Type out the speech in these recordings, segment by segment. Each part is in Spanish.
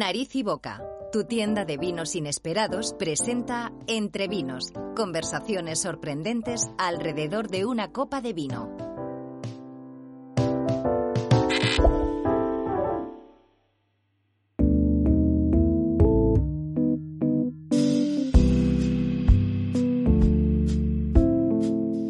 Nariz y Boca, tu tienda de vinos inesperados, presenta Entre Vinos, conversaciones sorprendentes alrededor de una copa de vino.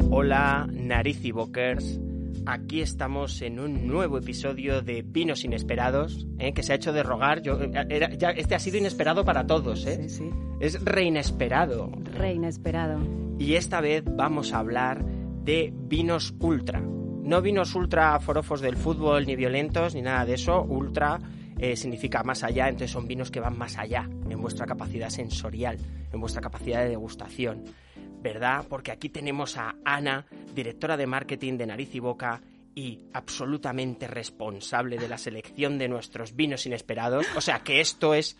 Hola, Nariz y Bokers. Aquí estamos en un nuevo episodio de Vinos Inesperados, ¿eh? que se ha hecho de rogar. Yo, eh, era- ya- este ha sido inesperado para todos, ¿eh? Sí, sí. Es reinesperado. Re inesperado. Y esta vez vamos a hablar de vinos ultra. No vinos ultra forofos del fútbol, ni violentos, ni nada de eso. Ultra eh, significa más allá, entonces son vinos que van más allá en vuestra capacidad sensorial, en vuestra capacidad de degustación. ¿Verdad? Porque aquí tenemos a Ana, directora de marketing de Nariz y Boca y absolutamente responsable de la selección de nuestros vinos inesperados. O sea que esto es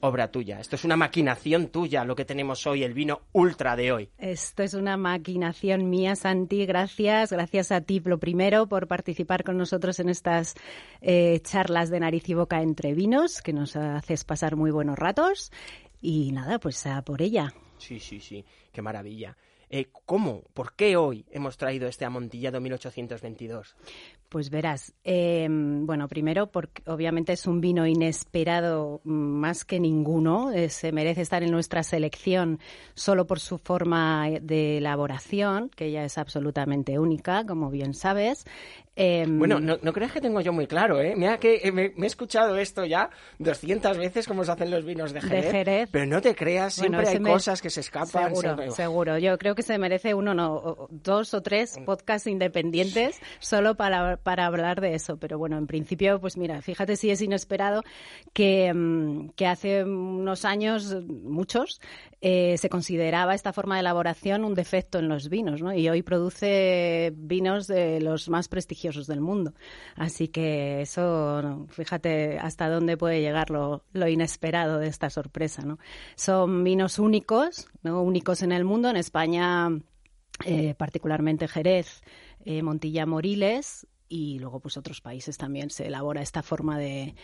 obra tuya, esto es una maquinación tuya, lo que tenemos hoy, el vino ultra de hoy. Esto es una maquinación mía, Santi. Gracias. Gracias a ti, lo primero, por participar con nosotros en estas eh, charlas de nariz y boca entre vinos, que nos haces pasar muy buenos ratos. Y nada, pues a por ella. Sí, sí, sí, qué maravilla. Eh, ¿Cómo? ¿Por qué hoy hemos traído este amontillado 1822? Pues verás, eh, bueno, primero porque obviamente es un vino inesperado mm, más que ninguno, eh, se merece estar en nuestra selección solo por su forma de elaboración, que ya es absolutamente única, como bien sabes. Eh, Bueno, no, no creas que tengo yo muy claro, ¿eh? Mira que eh, me, me he escuchado esto ya 200 veces cómo se hacen los vinos de De Jerez. Pero no te creas, siempre hay me- cosas que se escapan. Seguro, se- seguro. Yo creo que se merece uno, no, dos o tres podcasts independientes solo para, para hablar de eso. Pero bueno, en principio, pues mira, fíjate si es inesperado que, mm, que hace unos años, muchos, eh, se consideraba esta forma de elaboración un defecto en los vinos, ¿no? Y hoy produce vinos de los más prestigiosos del mundo. Así que eso, fíjate hasta dónde puede llegar lo, lo inesperado de esta sorpresa, ¿no? Son vinos únicos, ¿no? Únicos en el mundo. En España, eh, particularmente Jerez, eh, Montilla Moriles y luego pues otros países también se elabora esta forma de,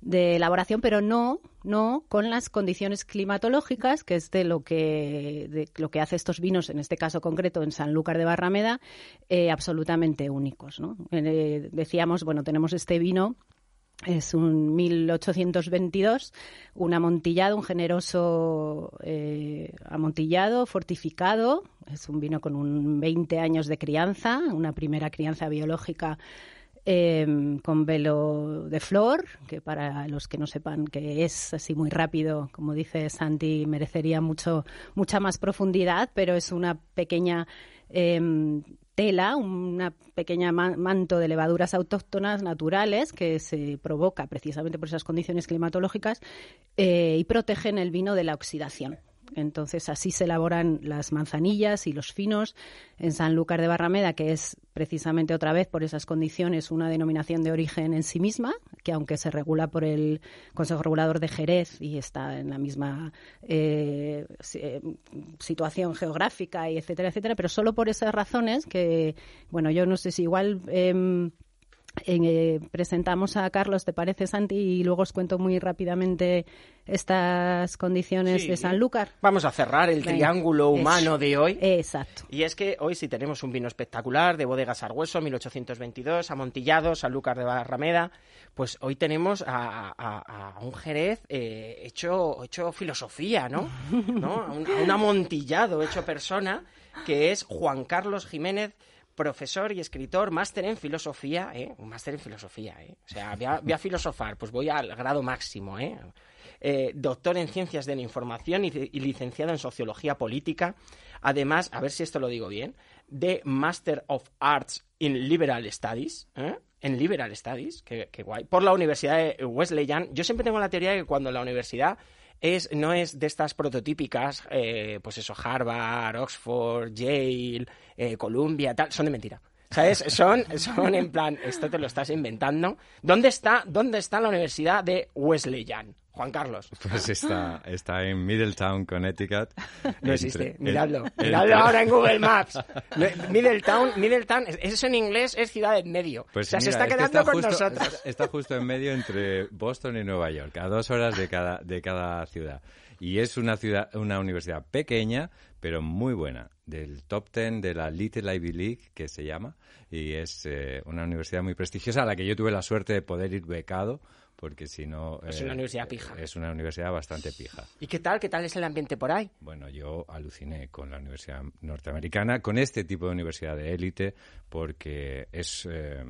de elaboración, pero no, no con las condiciones climatológicas, que es de lo que, de lo que hace estos vinos, en este caso concreto en Sanlúcar de Barrameda, eh, absolutamente únicos. ¿no? Eh, decíamos, bueno, tenemos este vino es un 1822, un amontillado, un generoso eh, amontillado, fortificado. Es un vino con un 20 años de crianza, una primera crianza biológica eh, con velo de flor, que para los que no sepan que es así muy rápido, como dice Santi, merecería mucho, mucha más profundidad, pero es una pequeña eh, tela, una pequeña ma- manto de levaduras autóctonas naturales que se provoca precisamente por esas condiciones climatológicas eh, y protegen el vino de la oxidación. Entonces así se elaboran las manzanillas y los finos en Sanlúcar de Barrameda, que es precisamente otra vez por esas condiciones una denominación de origen en sí misma, que aunque se regula por el Consejo Regulador de Jerez y está en la misma eh, eh, situación geográfica y etcétera, etcétera, pero solo por esas razones que, bueno, yo no sé si igual em, eh, presentamos a Carlos, ¿te parece, Santi? Y luego os cuento muy rápidamente estas condiciones Sí. de Sanlúcar. Vamos a cerrar el Venga. triángulo humano de hoy. Exacto. Y es que hoy sí tenemos un vino espectacular de Bodegas Argüeso, 1822, amontillado, Sanlúcar de Barrameda. Pues hoy tenemos a, a- a un Jerez eh, hecho, hecho filosofía, ¿no? ¿No? A, un, a un amontillado hecho persona, que es Juan Carlos Jiménez, profesor y escritor, máster en filosofía, ¿eh? Un máster en filosofía, ¿eh? O sea, voy a, filosofar, pues voy al grado máximo, ¿eh? Eh, doctor en Ciencias de la Información y, licenciado en Sociología Política. Además, a ver si esto lo digo bien, de Master of Arts in Liberal Studies. ¿eh? en Liberal Studies, que, guay, por la Universidad de Wesleyan. Yo siempre tengo la teoría de que cuando la universidad es, no es de estas prototípicas, eh, pues eso, Harvard, Oxford, Yale, eh, Columbia, tal, son de mentira. ¿Sabes? Son, son en plan, esto te lo estás inventando. ¿Dónde está, dónde está la Universidad de Wesleyan? Juan Carlos. Pues está, está en Middletown, Connecticut. No existe, miradlo. miradlo ahora en Google Maps. Middletown, Middletown, eso en inglés es ciudad en medio. Pues o sea, se está quedando con nosotros. Está, justo en medio entre Boston y Nueva York, a dos horas de cada, de cada ciudad. Y es una ciudad, una universidad pequeña, pero muy buena, del top ten de la Little Ivy League, que se llama, y es eh, una universidad muy prestigiosa a la que yo tuve la suerte de poder ir becado porque si no... Es una eh, universidad pija. Es una universidad bastante pija. ¿Y qué tal? ¿Qué tal es el ambiente por ahí? Bueno, yo aluciné con la universidad norteamericana, con este tipo de universidad de élite, porque es... Eh,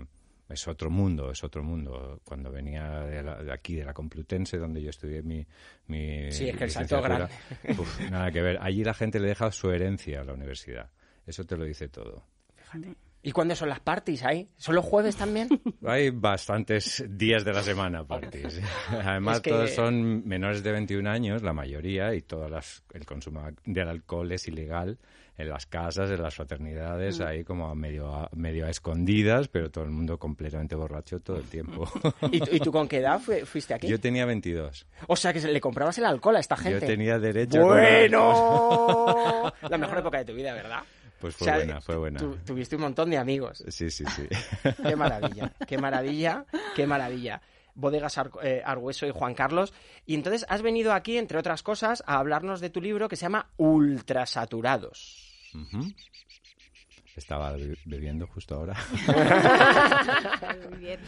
es otro mundo, es otro mundo. Cuando venía de, aquí, de la Complutense, donde yo estudié mi, mi sí, es que el salto grande. nada que ver. Allí la gente le deja su herencia a la universidad. Eso te lo dice todo. Fíjate. ¿Y cuándo son las parties ahí? ¿Son los jueves también? Hay bastantes días de la semana parties. Además, todos son menores de 21 años, la mayoría, y todo el consumo del alcohol es ilegal en las casas, en las fraternidades, mm. ahí como medio a, medio escondidas, pero todo el mundo completamente borracho todo el tiempo. ¿Y, tú con qué edad fuiste aquí? Yo tenía 22. O sea, que le comprabas el alcohol a esta gente. Yo tenía derecho ¡Bueno! la mejor época de tu vida, ¿verdad? Pues fue buena, fue buena. tuviste un montón de amigos. Sí, sí, sí. Qué maravilla, qué maravilla, qué maravilla. Bodegas eh, Argueso y Juan Carlos. Y entonces has venido aquí, entre otras cosas, a hablarnos de tu libro que se llama Ultrasaturados. Estaba bebiendo justo ahora.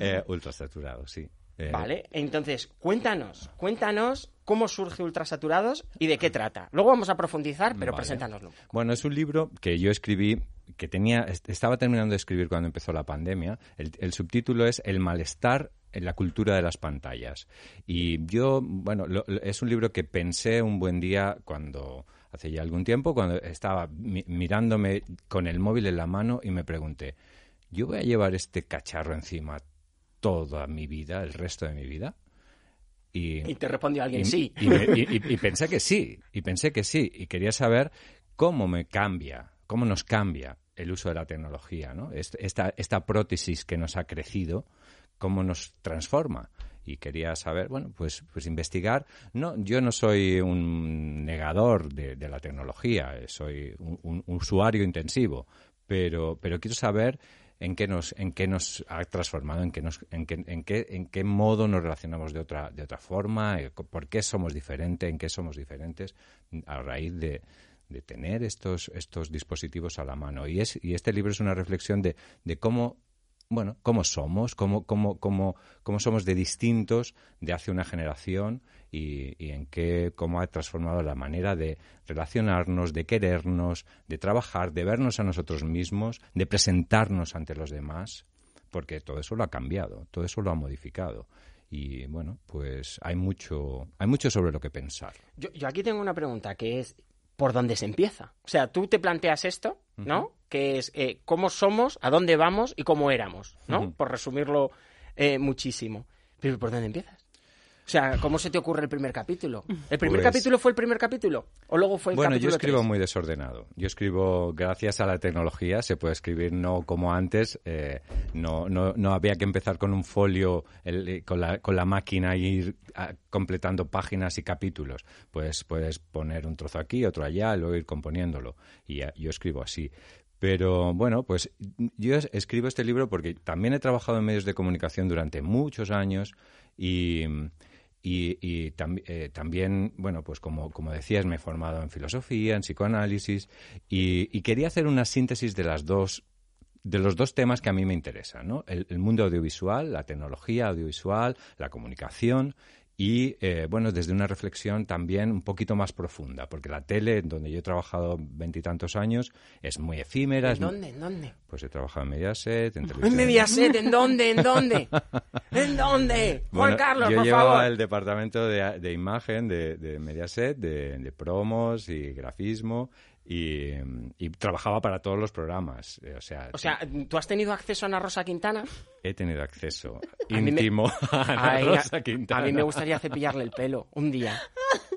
eh, ultrasaturados, sí. Eh, vale, entonces cuéntanos, cuéntanos cómo surge Ultrasaturados y de qué trata. Luego vamos a profundizar, pero preséntanoslo. Bueno, es un libro que yo escribí, que tenía, estaba terminando de escribir cuando empezó la pandemia. El, subtítulo es El malestar en la cultura de las pantallas. Y yo, bueno, es un libro que pensé un buen día cuando hace ya algún tiempo, cuando estaba mirándome con el móvil en la mano y me pregunté, ¿yo voy a llevar este cacharro encima toda mi vida, el resto de mi vida? Y, te respondió alguien sí. Y, pensé que sí, y pensé que sí, y quería saber cómo me cambia, cómo nos cambia el uso de la tecnología, ¿no? Esta, esta prótesis que nos ha crecido, cómo nos transforma. Y quería saber, bueno, pues, pues investigar. No, yo no soy un negador de, la tecnología, soy un, un, usuario intensivo, pero, pero quiero saber en qué nos, en qué nos ha transformado, en qué, nos, en en en qué modo nos relacionamos de otra, de otra forma, eh, por qué somos diferentes, en qué somos diferentes a raíz de, de tener estos, estos dispositivos a la mano. Y, es, y este libro es una reflexión de, de cómo bueno, cómo somos, cómo, cómo, cómo, cómo somos de distintos de hace una generación y, en qué, cómo ha transformado la manera de relacionarnos, de querernos, de trabajar, de vernos a nosotros mismos, de presentarnos ante los demás, porque todo eso lo ha cambiado, todo eso lo ha modificado. Y bueno, pues hay mucho, hay mucho sobre lo que pensar. Yo, yo aquí tengo una pregunta que es, ¿por dónde se empieza? O sea, tú te planteas esto, ¿no? que es eh, cómo somos, a dónde vamos y cómo éramos, ¿no? Por resumirlo eh, muchísimo. Pero ¿por dónde empiezas? O sea, ¿cómo se te ocurre el primer capítulo? ¿El primer pues capítulo fue el primer capítulo? ¿O luego fue el bueno, capítulo yo escribo muy desordenado. Yo escribo, gracias a la tecnología, se puede escribir no como antes. Eh, no, no, no había que empezar con un folio con, la, con la máquina y ir ah, completando páginas y capítulos. Pues puedes poner un trozo aquí, otro allá, luego ir componiéndolo. Y yo escribo así. Pero bueno, pues yo escribo este libro porque también he trabajado en medios de comunicación durante muchos años y, y, eh, también, bueno, pues como, como decías, me he formado en filosofía, en psicoanálisis y, quería hacer una síntesis de las dos de los dos temas que a mí me interesan, ¿no? el, mundo audiovisual, la tecnología audiovisual, la comunicación y eh, bueno, desde una reflexión también un poquito más profunda, porque la tele, donde yo he trabajado veintitantos años, es muy efímera. ¿En dónde? ¿En dónde? Pues he trabajado en Mediaset, en televisión. ¿En Mediaset? ¿En dónde? ¿En dónde? ¿En dónde? Juan Carlos, yo por llevaba el departamento de, imagen de, de Mediaset, de, de, promos y grafismo, y, y trabajaba para todos los programas. eh, O sea, O sea, ¿tú has tenido acceso a Ana Rosa Quintana? he tenido acceso A mí me- íntimo a Ana Rosa a- Quintana. A mí me gustaría cepillarle el pelo un día.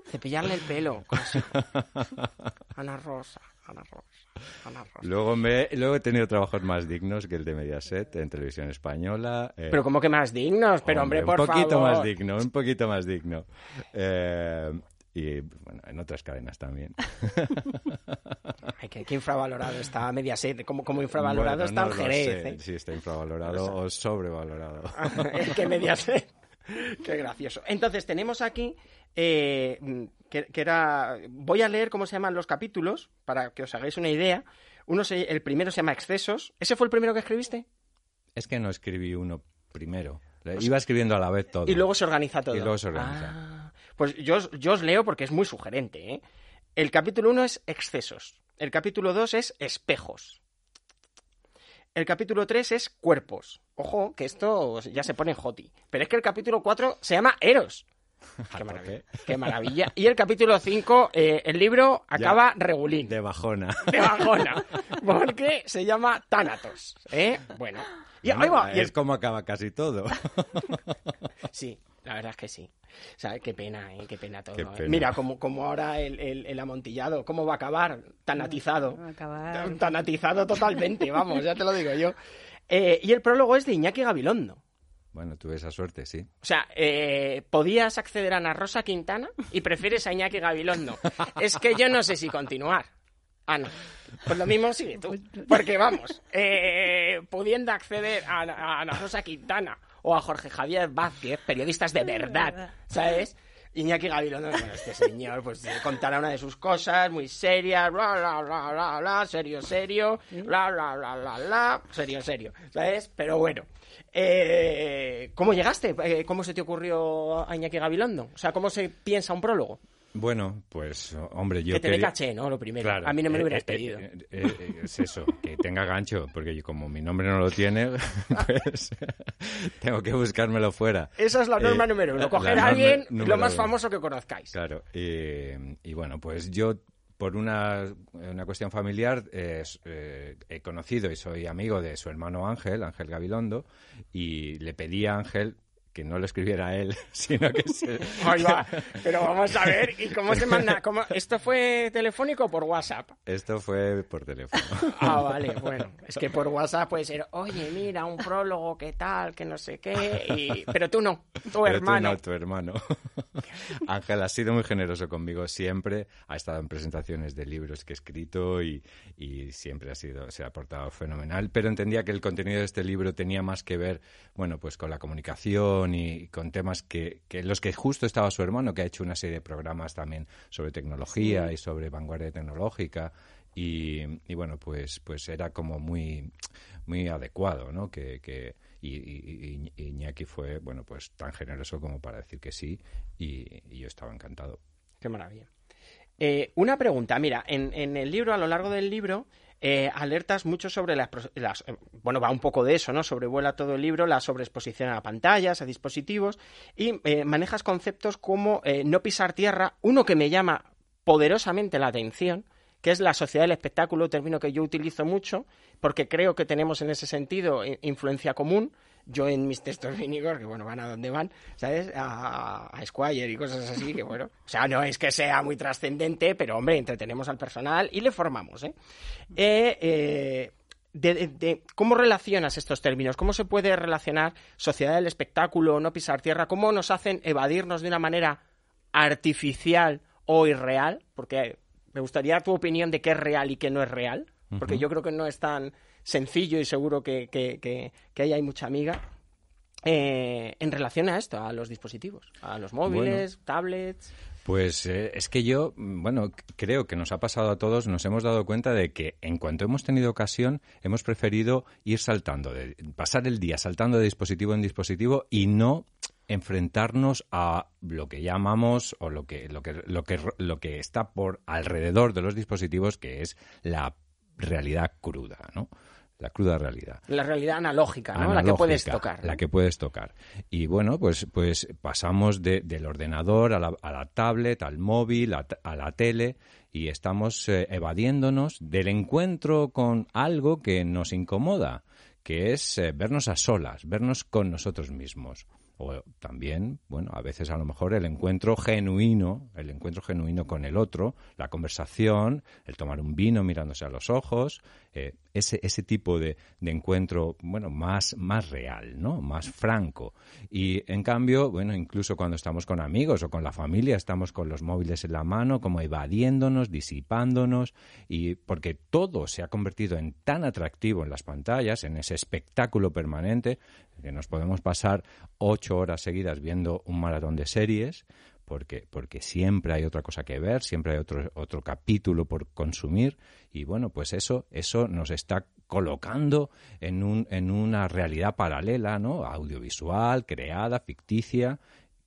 Cepillarle el pelo. Ana Rosa, Ana Rosa, Ana Rosa. Luego, me, luego he tenido trabajos más dignos que el de Mediaset en televisión española. eh, Pero como que más dignos, pero hombre, por un poquito favor. más digno, un poquito más digno. Eh, y bueno, en otras cadenas también. Ay, que, que infravalorado está Mediaset, como, como infravalorado Bueno, está no Jerez. ¿eh? Si está infravalorado o sobrevalorado. es que Mediaset. Qué gracioso. Entonces, tenemos aquí eh, que, que era. Voy a leer cómo se llaman los capítulos para que os hagáis una idea. Uno se- el primero se llama Excesos. ¿Ese fue el primero que escribiste? Es que no escribí uno primero. Iba escribiendo a la vez todo. Y luego se organiza todo. Y luego se organiza. Ah, pues yo, yo os leo porque es muy sugerente. ¿eh? El capítulo 1 es excesos. El capítulo 2 es espejos. El capítulo 3 es cuerpos. Ojo, que esto ya se pone hoti. Pero es que el capítulo 4 se llama Eros. Qué maravilla. tope. Qué maravilla. Y el capítulo 5, eh, el libro acaba regulín. De bajona. De bajona. Porque se llama Tánatos. ¿eh? Bueno. Y ahí va. Y el- es como acaba casi todo. Sí, la verdad es que sí. O sea, qué pena, ¿eh? Qué pena todo. Qué ¿eh? pena. Mira, como, como ahora el, el- el amontillado, ¿cómo va a acabar? Tan atizado. Va a acabar. Tan atizado totalmente, vamos, ya te lo digo yo. Eh, y el prólogo es de Iñaki Gabilondo. Bueno, tuve esa suerte, sí. O sea, eh, podías acceder a Ana Rosa Quintana y prefieres a Iñaki Gabilondo. Es que yo no sé si continuar. Ana, pues lo mismo sigue tú. Porque vamos, eh, pudiendo acceder a, a Ana Rosa Quintana o a Jorge Javier Vázquez, periodistas de verdad, ¿sabes? Iñaki Gabilondo, bueno, este señor, pues eh, contará una de sus cosas muy serias, bla, bla, bla, bla, bla, serio, serio, bla, bla, bla, bla, bla, serio, serio, ¿sabes? Pero bueno, eh, ¿cómo llegaste? Eh, ¿Cómo se te ocurrió a Iñaki Gabilondo? O sea, ¿cómo se piensa un prólogo? Bueno, pues, hombre, yo que te dé quería- caché, ¿no? Lo primero. Claro, a mí no me lo eh, hubieras eh, pedido. eh, es eso, que tenga gancho, porque yo, como mi nombre no lo tiene, pues tengo que buscármelo fuera. Esa es la norma número uno. Coger a alguien lo más famoso que conozcáis. Claro, y bueno, pues yo por una, una cuestión familiar eh, eh, he conocido y soy amigo de su hermano Ángel, Ángel Gabilondo, y le pedí a Ángel que no lo escribiera él, sino que se... Ahí va. Pero vamos a ver, ¿y cómo se manda? ¿Cómo- ¿Esto fue telefónico o por WhatsApp? Esto fue por teléfono. Ah, vale, bueno. Es que por WhatsApp puede ser, oye, mira, un prólogo, qué tal, que no sé qué. y- Pero tú no, tu Pero tú hermano. no, tu hermano. Ángel ha sido muy generoso conmigo siempre. Ha estado en presentaciones de libros que he escrito y, y siempre ha sido, se ha portado fenomenal. Pero entendía que el contenido de este libro tenía más que ver, bueno, pues con la comunicación y con temas que, que los que justo estaba su hermano, que ha hecho una serie de programas también sobre tecnología y sobre vanguardia tecnológica. Y, y bueno, pues, pues era como muy, muy adecuado, ¿no? Que, que, y, y- y Iñaki fue, bueno, pues tan generoso como para decir que sí y, y yo estaba encantado. Qué maravilla. Eh, una pregunta, mira, en, en el libro, a lo largo del libro, eh, alertas mucho sobre las, eh, Bueno, va un poco de eso, ¿no? Sobrevuela todo el libro, la sobreexposición a pantallas, a dispositivos, y eh, manejas conceptos como eh, no pisar tierra, uno que me llama poderosamente la atención, que es la sociedad del espectáculo, término que yo utilizo mucho, porque creo que tenemos en ese sentido i- influencia común. Yo en mis textos cínicos, que bueno, van a donde van, ¿sabes? A, a Squire y cosas así, que bueno. O sea, no es que sea muy trascendente, pero hombre, entretenemos al personal y le formamos, ¿eh? Eh, eh, de- de- de- ¿Cómo relacionas estos términos? ¿Cómo se puede relacionar sociedad del espectáculo, no pisar tierra? ¿Cómo nos hacen evadirnos de una manera artificial o irreal? Porque me gustaría tu opinión de qué es real y qué no es real, porque yo creo que no es tan sencillo y seguro que, que, que- que ahí hay mucha amiga. eh, en relación a esto, a los dispositivos, a los móviles, tablets. Pues eh, es que yo, mm, bueno, creo que nos ha pasado a todos, nos hemos dado cuenta de que en cuanto hemos tenido ocasión, hemos preferido ir saltando, de, pasar el día saltando de dispositivo en dispositivo y no enfrentarnos a lo que llamamos o lo que lo que lo que lo que está por alrededor de los dispositivos que es la realidad cruda, ¿no? la cruda realidad. La realidad analógica, ¿no? la que puedes tocar. La que puedes tocar. Y bueno, pues, pues pasamos del ordenador a la, a la, tablet, al móvil, a, la tele y estamos eh, evadiéndonos del encuentro con algo que nos incomoda, que es eh, vernos a solas, vernos con nosotros mismos o también, bueno, a veces a lo mejor el encuentro genuino, el encuentro genuino con el otro, la conversación, el tomar un vino mirándose a los ojos, eh, ese, ese tipo de, de, encuentro, bueno, más, más real, ¿no? Más franco. Y en cambio, bueno, incluso cuando estamos con amigos o con la familia, estamos con los móviles en la mano, como evadiéndonos, disipándonos, y porque todo se ha convertido en tan atractivo en las pantallas, en ese espectáculo permanente, que nos podemos pasar ocho horas seguidas viendo un maratón de series, porque, siempre hay otra cosa que ver, siempre hay otro, otro capítulo por consumir, y bueno, pues eso, eso nos está colocando en, un, en una realidad paralela, ¿no? Audiovisual, creada, ficticia,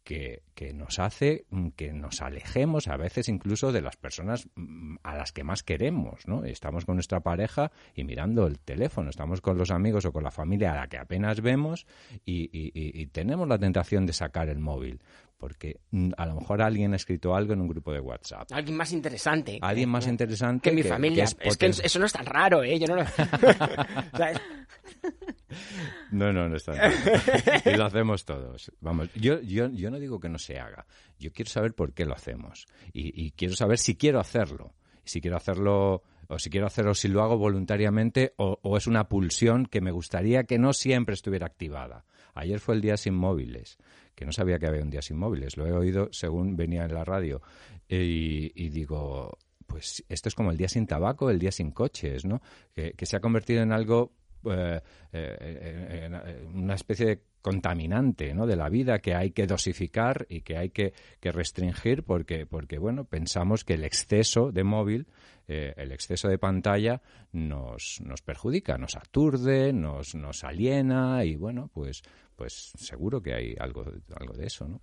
que, nos hace mm, que nos alejemos a veces incluso de las personas mm, a las que más queremos, ¿no? Estamos con nuestra pareja y mirando el teléfono, estamos con los amigos o con la familia a la que apenas vemos y tenemos la tentación de sacar el móvil porque mm, a lo mejor alguien ha escrito algo en un grupo de WhatsApp. Alguien más interesante. Alguien más interesante que mi familia. es, que eso no es tan raro, ¿eh? Yo no lo... no, no, no está raro. Y lo hacemos todos. Vamos, yo, yo, yo no digo que no se haga. Yo quiero saber por qué lo hacemos. Y, quiero saber si quiero hacerlo. Si quiero hacerlo o si quiero hacerlo si lo hago voluntariamente o, o, es una pulsión que me gustaría que no siempre estuviera activada. Ayer fue el día sin móviles que no sabía que había un día sin móviles. Lo he oído según venía en la radio. Y, digo, pues esto es como el día sin tabaco, el día sin coches, ¿no? Que, se ha convertido en algo, eh, eh, en una especie de contaminante ¿no? de la vida que hay que dosificar y que hay que, restringir porque, porque bueno, pensamos que el exceso de móvil, eh, el exceso de pantalla nos, nos perjudica, nos aturde, nos, nos aliena y bueno, pues, pues seguro que hay algo, algo de eso, ¿no?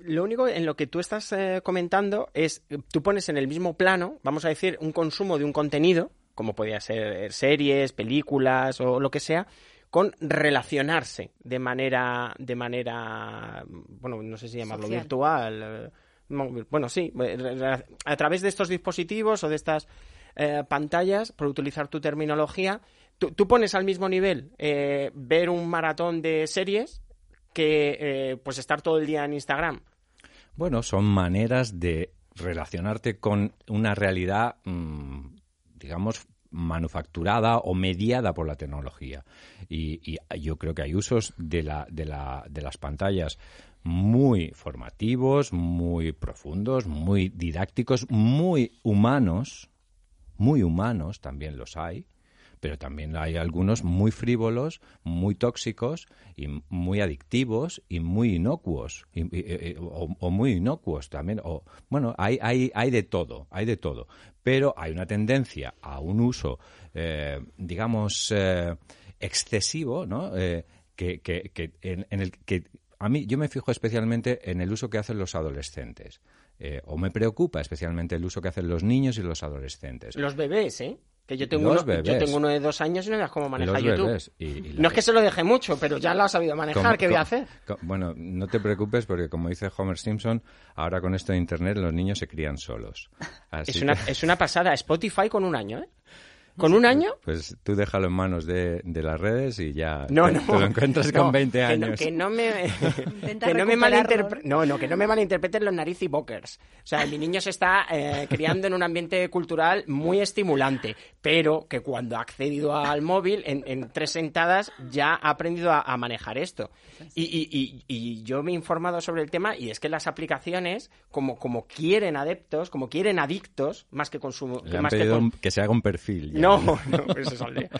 Lo único en lo que tú estás eh, comentando es, tú pones en el mismo plano, vamos a decir, un consumo de un contenido, como podría ser series, películas o lo que sea, con relacionarse de manera, de manera, bueno, no sé si llamarlo virtual, eh, bueno, sí, eh, a través de estos dispositivos o de estas eh, pantallas, por utilizar tu terminología, tú, pones al mismo nivel ver un maratón de series que pues estar todo el día en Instagram. Bueno, son maneras de relacionarte con una realidad, mm, digamos, manufacturada o mediada por la tecnología. Y, yo creo que hay usos de, la, de, la, de las pantallas muy formativos, muy profundos, muy didácticos, muy humanos, muy humanos también los hay, pero también hay algunos muy frívolos, muy tóxicos y muy adictivos y muy inocuos o, muy inocuos también. O, bueno, hay, hay, hay de todo, hay de todo, pero hay una tendencia a un uso, eh, digamos, eh, excesivo, ¿no? Eh, que, que, que en, el que a mí yo me fijo especialmente en el uso que hacen los adolescentes. o me preocupa especialmente el uso que hacen los niños y los adolescentes. Los bebés, ¿eh? Que yo tengo, uno, yo tengo uno de dos años y no veas cómo maneja YouTube. no es que se lo deje mucho, pero ya lo ha sabido manejar. ¿Qué voy a hacer? bueno, no te preocupes porque, como dice Homer Simpson, ahora con esto de Internet los niños se crían solos. es, una, es una pasada. Spotify con un año, ¿eh? ¿Con un año? Pues tú déjalo en manos de, las redes y ya te, lo encuentras con 20 años. Que no, me, que no me malinterpreten, no, no, que no me malinterpreten los naricibokers. O sea, mi niño se está eh, criando en un ambiente cultural muy estimulante, pero que cuando ha accedido al móvil, en, tres sentadas, ya ha aprendido a, manejar esto. Y, y, y, yo me he informado sobre el tema y es que las aplicaciones, como, como quieren adeptos, como quieren adictos, más que consumo... Le han que, se haga un perfil. No, no, eso sale.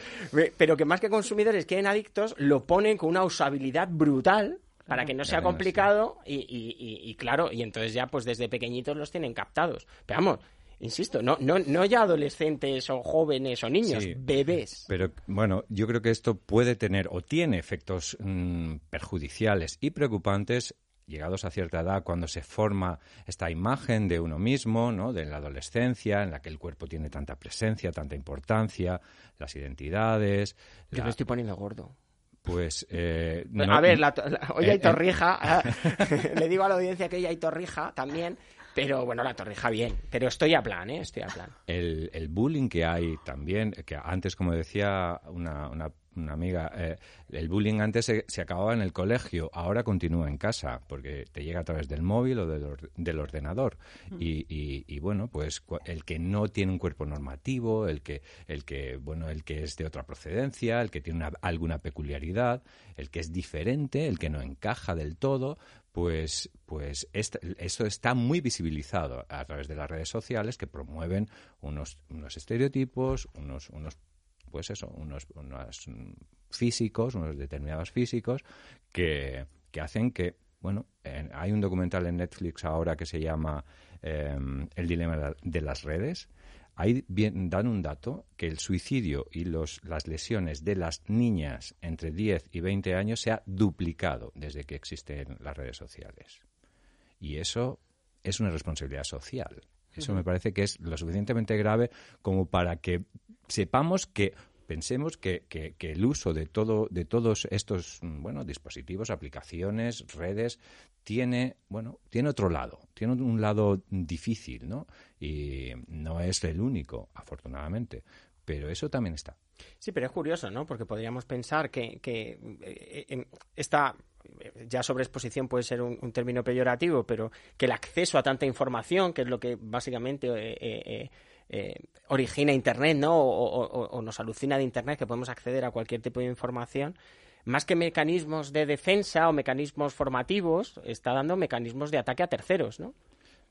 Pero que más que consumidores quieren adictos, lo ponen con una usabilidad brutal para que no sea complicado y, claro, y entonces ya pues desde pequeñitos los tienen captados. Pero vamos, insisto, no, no, no ya adolescentes o jóvenes o niños, bebés. Pero bueno, yo creo que esto puede tener o tiene efectos mm, perjudiciales y preocupantes llegados a cierta edad, cuando se forma esta imagen de uno mismo, ¿no? de la adolescencia, en la que el cuerpo tiene tanta presencia, tanta importancia, las identidades. Yo me estoy poniendo gordo. Pues. Eh, a ver, hoy hay torrija. le digo a la audiencia que hoy hay torrija también. Pero bueno, la torrija bien. Pero estoy a plan, ¿eh? Estoy a plan. El, el bullying que hay también, que antes, como decía una, una una amiga, eh, el bullying antes se, acababa en el colegio, ahora continúa en casa, porque te llega a través del móvil o del, ordenador. Y, bueno, pues el que no tiene un cuerpo normativo, el que, el que, bueno, el que es de otra procedencia, el que tiene alguna peculiaridad, el que es diferente, el que no encaja del todo, pues, pues eso está muy visibilizado a través de las redes sociales que promueven unos, unos estereotipos, unos, unos pues eso, unos, físicos, unos determinados físicos que, hacen que, bueno, hay un documental en Netflix ahora que se llama em, El dilema de las redes. Ahí dan un dato que el suicidio y los, las lesiones de las niñas entre 10 y 20 años se ha duplicado desde que existen las redes sociales. Y eso es una responsabilidad social. Eso me parece que es lo suficientemente grave como para que sepamos que pensemos que, que, el uso de todo de todos estos bueno dispositivos aplicaciones redes tiene bueno tiene otro lado tiene un lado difícil no y no es el único afortunadamente pero eso también está. Sí pero es curioso no porque podríamos pensar que, que eh, esta ya sobreexposición puede ser un, término peyorativo, pero que el acceso a tanta información, que es lo que básicamente eh, eh, eh, origina Internet, ¿no? O, nos alucina de Internet que podemos acceder a cualquier tipo de información, más que mecanismos de defensa o mecanismos formativos, está dando mecanismos de ataque a terceros, ¿no?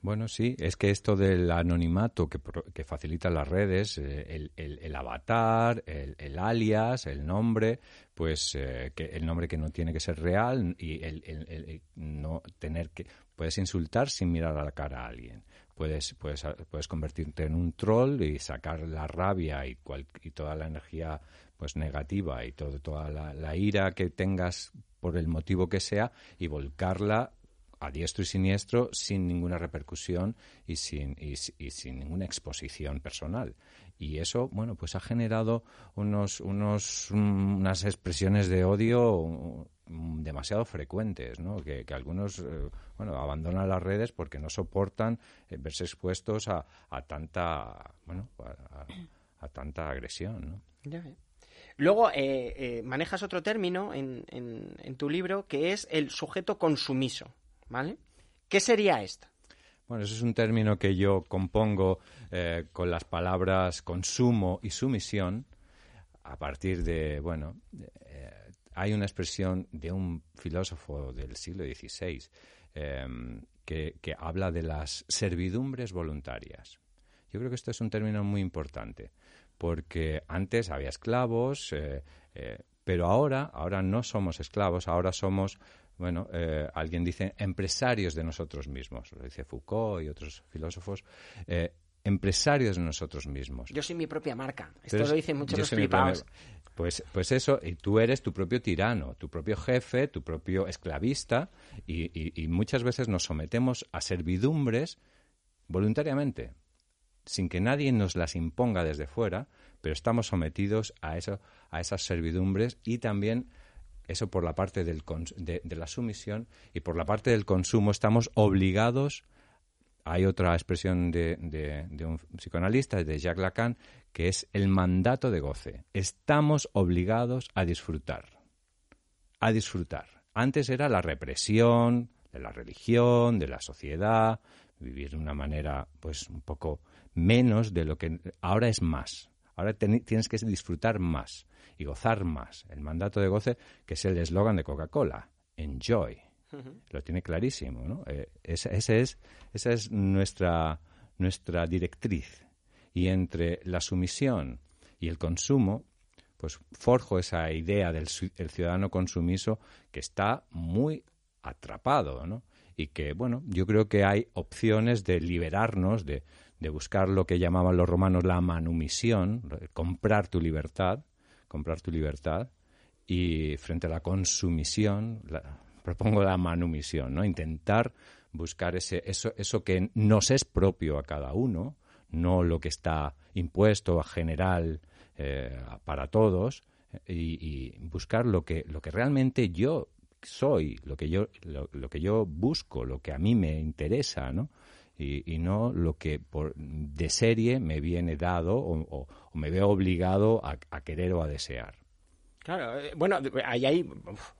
Bueno, sí, es que esto del anonimato que, que facilita las redes, eh, el, avatar, el, alias, el nombre, pues eh, que el nombre que no tiene que ser real y el, no tener que puedes insultar sin mirar a la cara a alguien puedes, puedes, puedes convertirte en un troll y sacar la rabia y, y toda la energía pues negativa y todo, toda la, ira que tengas por el motivo que sea y volcarla a diestro y siniestro sin ninguna repercusión y sin, y, sin ninguna exposición personal. Y eso, bueno, pues ha generado unos, unos, unas expresiones de odio Mm, demasiado frecuentes, ¿no? que, algunos eh, bueno, abandonan las redes porque no soportan eh, verse expuestos a, a tanta bueno a, tanta agresión. ¿no? Luego eh, manejas otro término en, en, tu libro que es el sujeto consumiso, ¿vale? ¿Qué sería esto? Bueno, eso es un término que yo compongo con las palabras consumo y sumisión a partir de, bueno, hay una expresión de un filósofo del siglo XVI em, que, habla de las servidumbres voluntarias. Yo creo que esto es un término muy importante, porque antes había esclavos, eh, eh, pero ahora, ahora no somos esclavos, ahora somos, bueno, eh, alguien dice empresarios de nosotros mismos, lo dice Foucault y otros filósofos, empresarios de nosotros mismos. Yo soy mi propia marca. Esto lo dicen muchos los flipados. Pues, pues eso, y tú eres tu propio tirano, tu propio jefe, tu propio esclavista, y, muchas veces nos sometemos a servidumbres voluntariamente, sin que nadie nos las imponga desde fuera, pero estamos sometidos a, eso, a esas servidumbres y también eso por la parte del, de, de, la sumisión y por la parte del consumo estamos obligados hay otra expresión de, de, un psicoanalista, de Jacques Lacan, que es el mandato de goce. Estamos obligados a disfrutar. A disfrutar. Antes era la represión de la religión, de la sociedad, vivir de una manera, pues, un poco menos de lo que ahora es más. Ahora tienes que disfrutar más y gozar más. El mandato de goce, que es el eslogan de Coca-Cola. Enjoy. Lo tiene clarísimo, ¿no? Eh, esa, es, esa es nuestra, nuestra directriz. Y entre la sumisión y el consumo, pues forjo esa idea del ciudadano consumiso que está muy atrapado, ¿no? Y que, bueno, yo creo que hay opciones de liberarnos, de, de buscar lo que llamaban los romanos la manumisión, comprar tu libertad, comprar tu libertad, y frente a la consumición, propongo la manumisión, ¿no? Intentar buscar ese, eso, eso que nos es propio a cada uno, no lo que está impuesto a general eh, para todos, y, buscar lo que, lo que realmente yo soy, lo que yo, lo, que yo busco, lo que a mí me interesa, ¿no? Y, no lo que por, de serie me viene dado o, me veo obligado a, querer o a desear. Claro, eh, bueno, ahí hay,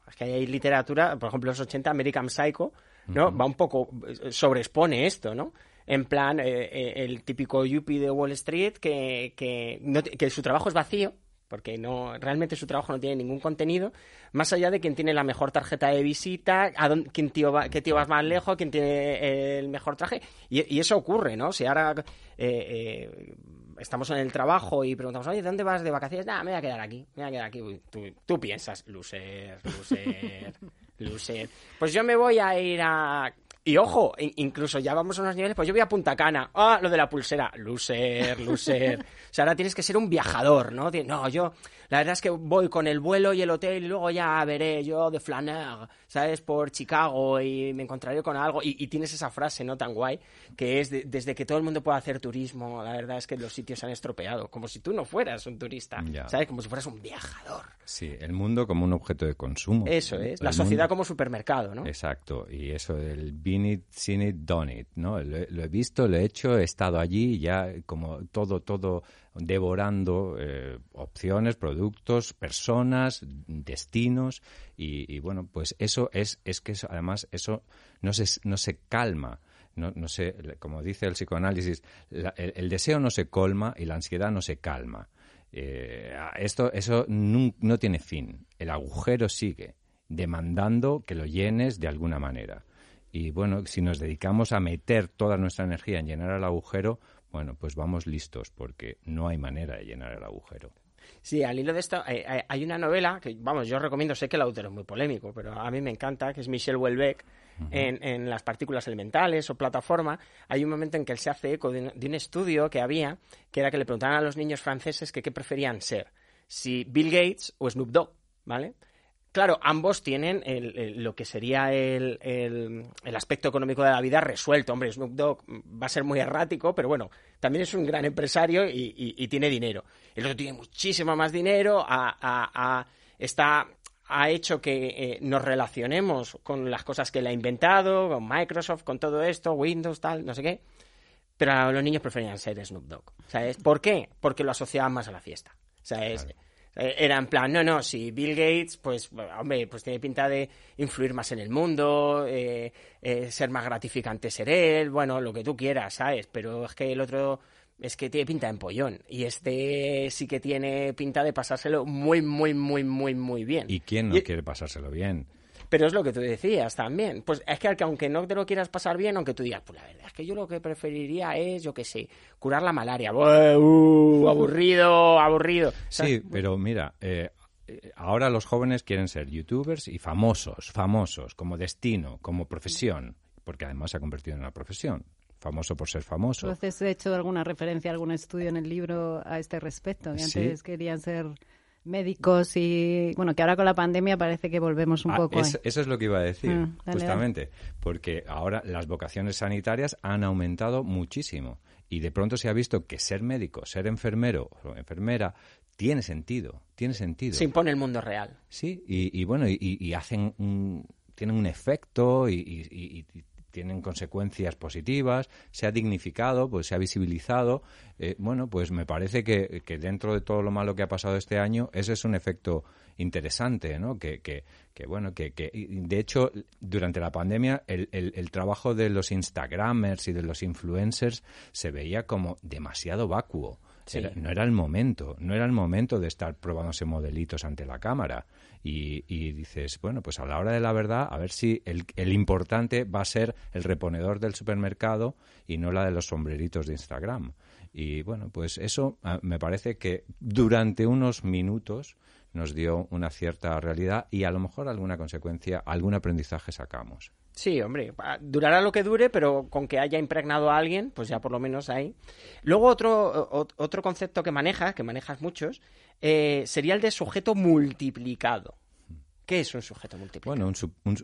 es que hay literatura, por ejemplo, los 80, American Psycho, ¿no? Va un poco, eh, sobreexpone esto, ¿no? En plan, eh, el típico yuppie de Wall Street que, que, que su trabajo es vacío, porque no realmente su trabajo no tiene ningún contenido, más allá de quién tiene la mejor tarjeta de visita, a dónde, quién tío va, qué tío vas más lejos, quién tiene el mejor traje, y, eso ocurre, ¿no? Si ahora eh, eh, estamos en el trabajo y preguntamos, oye, ¿dónde vas de vacaciones? Nada, me voy a quedar aquí, me voy a quedar aquí. Tú, tú piensas, loser, loser, loser. Pues yo me voy a ir a y ojo, incluso ya vamos a unos niveles, pues yo voy a Punta Cana. Ah, lo de la pulsera. Loser, loser. o sea, ahora tienes que ser un viajador, ¿no? No, yo, la verdad es que voy con el vuelo y el hotel y luego ya veré yo de flaner, ¿sabes? Por Chicago y me encontraré con algo. Y, tienes esa frase, ¿no? Tan guay, que es desde que todo el mundo puede hacer turismo, la verdad es que los sitios se han estropeado. Como si tú no fueras un turista, ¿sabes? Como si fueras un viajador. Sí, el mundo como un objeto de consumo. Eso es, la sociedad como supermercado, ¿no? Exacto, y eso del been it, seen it, done it, ¿no? Lo, he visto, lo he hecho, he estado allí ya como todo, todo devorando eh, opciones, productos, personas, destinos y, bueno, pues eso es, es que además eso no se, no se calma. No, no sé, como dice el psicoanálisis, el, deseo no se colma y la ansiedad no se calma. Eh, esto, eso no, tiene fin. El agujero sigue demandando que lo llenes de alguna manera. Y bueno, si nos dedicamos a meter toda nuestra energía en llenar el agujero, bueno, pues vamos listos porque no hay manera de llenar el agujero. Sí, al hilo de esto, eh, hay una novela que, vamos, yo recomiendo, sé que el autor es muy polémico, pero a mí me encanta, que es Michel Houellebecq, en, en, las partículas elementales o plataforma, hay un momento en que él se hace eco de, un estudio que había, que era que le preguntaban a los niños franceses que qué preferían ser, si Bill Gates o Snoop Dogg, ¿vale? Claro, ambos tienen lo que sería el, aspecto económico de la vida resuelto. Hombre, Snoop Dogg va a ser muy errático, pero bueno, también es un gran empresario y, tiene dinero. El otro tiene muchísimo más dinero, está, ha hecho que eh, nos relacionemos con las cosas que él ha inventado, con Microsoft, con todo esto, Windows, tal, no sé qué. Pero los niños preferían ser Snoop Dogg. ¿Sabes? ¿Por qué? Porque lo asociaban más a la fiesta. ¿Sabes? Era en plan, no, no, si Bill Gates, pues, hombre, pues tiene pinta de influir más en el mundo, eh, eh, ser más gratificante ser él, bueno, lo que tú quieras, ¿sabes? Pero es que el otro es que tiene pinta de empollón. Y este sí que tiene pinta de pasárselo muy, muy, muy, muy, muy bien. ¿Y quién no quiere pasárselo bien? Pero es lo que tú decías también. Pues es que aunque no te lo quieras pasar bien, aunque tú digas, pues la verdad es que yo lo que preferiría es, yo qué sé, curar la malaria. Uh, aburrido, aburrido. Sí, pero mira, eh, ahora los jóvenes quieren ser youtubers y famosos, famosos, como destino, como profesión, porque además se ha convertido en una profesión famoso por ser famoso. Entonces, he hecho alguna referencia, algún estudio en el libro a este respecto, que antes querían ser médicos y bueno que ahora con la pandemia parece que volvemos un ah, poco eso es lo que iba a decir ah, justamente porque ahora las vocaciones sanitarias han aumentado muchísimo y de pronto se ha visto que ser médico ser enfermero o enfermera tiene sentido tiene sentido. Se impone el mundo real. Sí y, bueno y, hacen un, tienen un efecto y, tienen consecuencias positivas, se ha dignificado, pues se ha visibilizado. Eh, bueno, pues me parece que, que, dentro de todo lo malo que ha pasado este año, ese es un efecto interesante, ¿no? Que, que, que bueno, que, que, de hecho, durante la pandemia, el, el, trabajo de los Instagramers y de los influencers se veía como demasiado vacuo. No era el momento, no era el momento de estar probándose modelitos ante la cámara y, dices, bueno, pues a la hora de la verdad, a ver si el, importante va a ser el reponedor del supermercado y no la de los sombreritos de Instagram. Y bueno, pues eso ah, me parece que durante unos minutos nos dio una cierta realidad y a lo mejor alguna consecuencia, algún aprendizaje sacamos. Sí, hombre, durará lo que dure, pero con que haya impregnado a alguien, pues ya por lo menos ahí. Luego otro, otro concepto que manejas, que manejas muchos, eh, sería el de sujeto multiplicado. ¿Qué es un sujeto multiplicado? Bueno,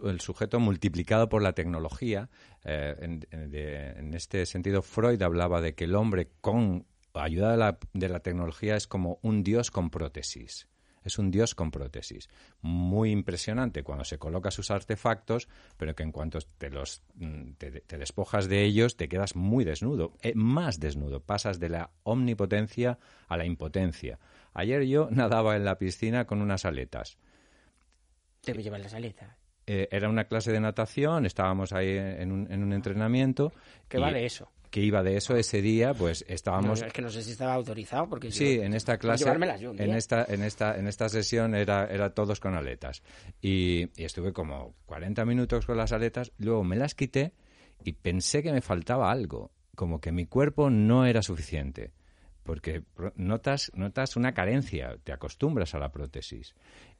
el sujeto multiplicado por la tecnología. Eh, en, este sentido, Freud hablaba de que el hombre con ayuda de la, de la tecnología es como un dios con prótesis es un dios con prótesis. Muy impresionante cuando se coloca sus artefactos, pero que en cuanto te los mm, te, despojas de ellos, te quedas muy desnudo, eh, más desnudo, pasas de la omnipotencia a la impotencia. Ayer yo nadaba en la piscina con unas aletas. ¿Te llevan las aletas? Eh, era una clase de natación, estábamos ahí en un, en un entrenamiento. ¿Qué vale eso? Que iba de eso ese día, pues estábamos. es que no sé si estaba autorizado porque. Sí, en esta clase, en esta, en esta, en esta sesión era, era todos con aletas y, estuve como 40 minutos con las aletas. Luego me las quité y pensé que me faltaba algo, como que mi cuerpo no era suficiente, porque notas, notas una carencia, te acostumbras a la prótesis.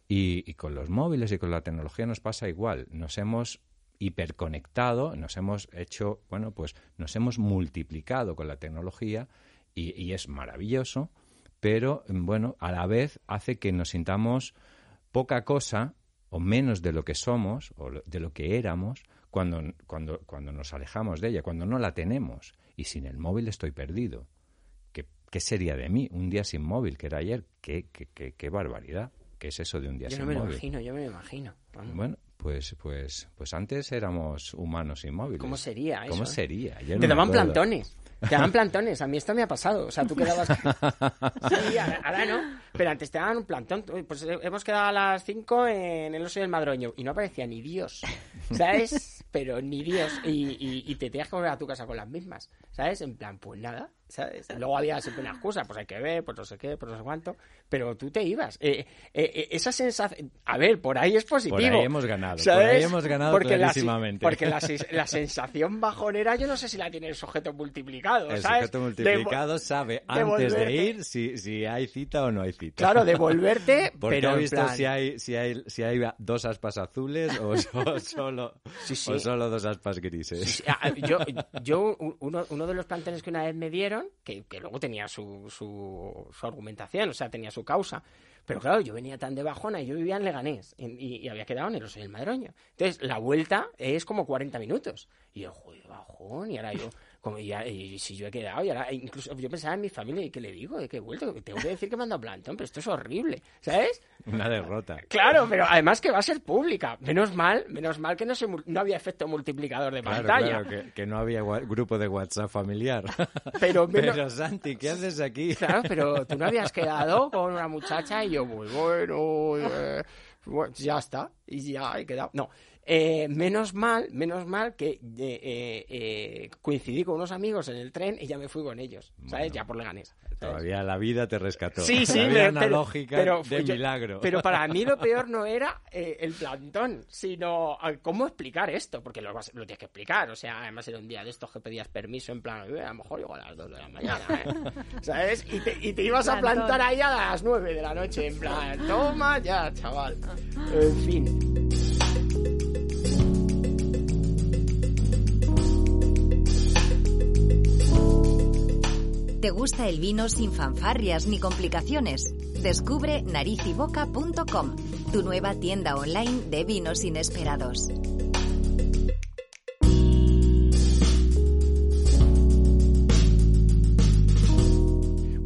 y con los móviles y con la tecnología nos pasa igual. Nos hemos hiperconectado, nos hemos hecho, bueno, pues nos hemos multiplicado con la tecnología y, es maravilloso, pero bueno, a la vez hace que nos sintamos poca cosa o menos de lo que somos o de lo que éramos cuando, cuando, cuando nos alejamos de ella, cuando no la tenemos. Y sin el móvil estoy perdido. ¿Qué, qué sería de mí un día sin móvil, que era ayer? ¿Qué, qué, barbaridad? ¿Qué es eso de un día sin móvil? Yo no me lo imagino, yo me lo imagino. Bueno, pues, pues, pues antes éramos humanos inmóviles. ¿Cómo sería eso? ¿Cómo sería? Te daban plantones. Te daban plantones. A mí esto me ha pasado. O sea, tú quedabas... sí, ahora, no. Pero antes te daban un plantón. Pues hemos quedado a las 5 en el oso del Madroño. Y no aparecía ni Dios. ¿Sabes? Pero ni Dios. Y, y, te tenías que volver a tu casa con las mismas. ¿Sabes? En plan, pues nada. ¿Sabes? Luego había siempre una excusa, pues hay que ver, pues no sé qué, pues no sé cuánto, pero tú te ibas. Eh, eh, eh, esa sensación, a ver, por ahí es positivo. Por ahí hemos ganado, por ahí hemos ganado porque clarísimamente. La, porque la, sensación bajonera yo no sé si la tiene el sujeto multiplicado, El sujeto multiplicado sabe antes de ir si, si hay cita o no hay cita. Claro, devolverte, porque pero he visto si, hay, si, hay, si hay dos aspas azules o, solo, o solo dos aspas grises. yo, yo uno, uno de los plantones que una vez me dieron que, luego tenía su, su, argumentación, o sea, tenía su causa. Pero claro, yo venía tan de bajona y yo vivía en Leganés y, había quedado en el Oso Madroño. Entonces, la vuelta es como 40 minutos. Y yo, joder, bajón, y ahora yo, como y si yo he quedado, y ahora, incluso yo pensaba en mi familia, ¿y qué le digo? ¿De qué he vuelto? Tengo que decir que me han dado plantón, pero esto es horrible, ¿sabes? Una derrota. Claro, pero además que va a ser pública. Menos mal, menos mal que no, se, no había efecto multiplicador de pantalla. Claro, que, no había grupo de WhatsApp familiar. Pero, pero Santi, ¿qué haces aquí? Claro, pero tú no habías quedado con una muchacha y yo, muy bueno, eh, ya está, y ya he quedado. No, eh, menos mal, menos mal que eh, eh, coincidí con unos amigos en el tren y ya me fui con ellos, ¿sabes? Ya por Leganés. Todavía la vida te rescató. Sí, sí, Había una lógica de milagro. Pero para mí lo peor no era el plantón, sino cómo explicar esto, porque lo, lo, tienes que explicar. O sea, además era un día de estos que pedías permiso en plan, a lo mejor llego a las 2 de la mañana, ¿sabes? Y te, y te ibas a plantar ahí a las 9 de la noche, en plan, toma ya, chaval. En fin. ¿Te gusta el vino sin fanfarrias ni complicaciones? Descubre narizyboca.com, tu nueva tienda online de vinos inesperados.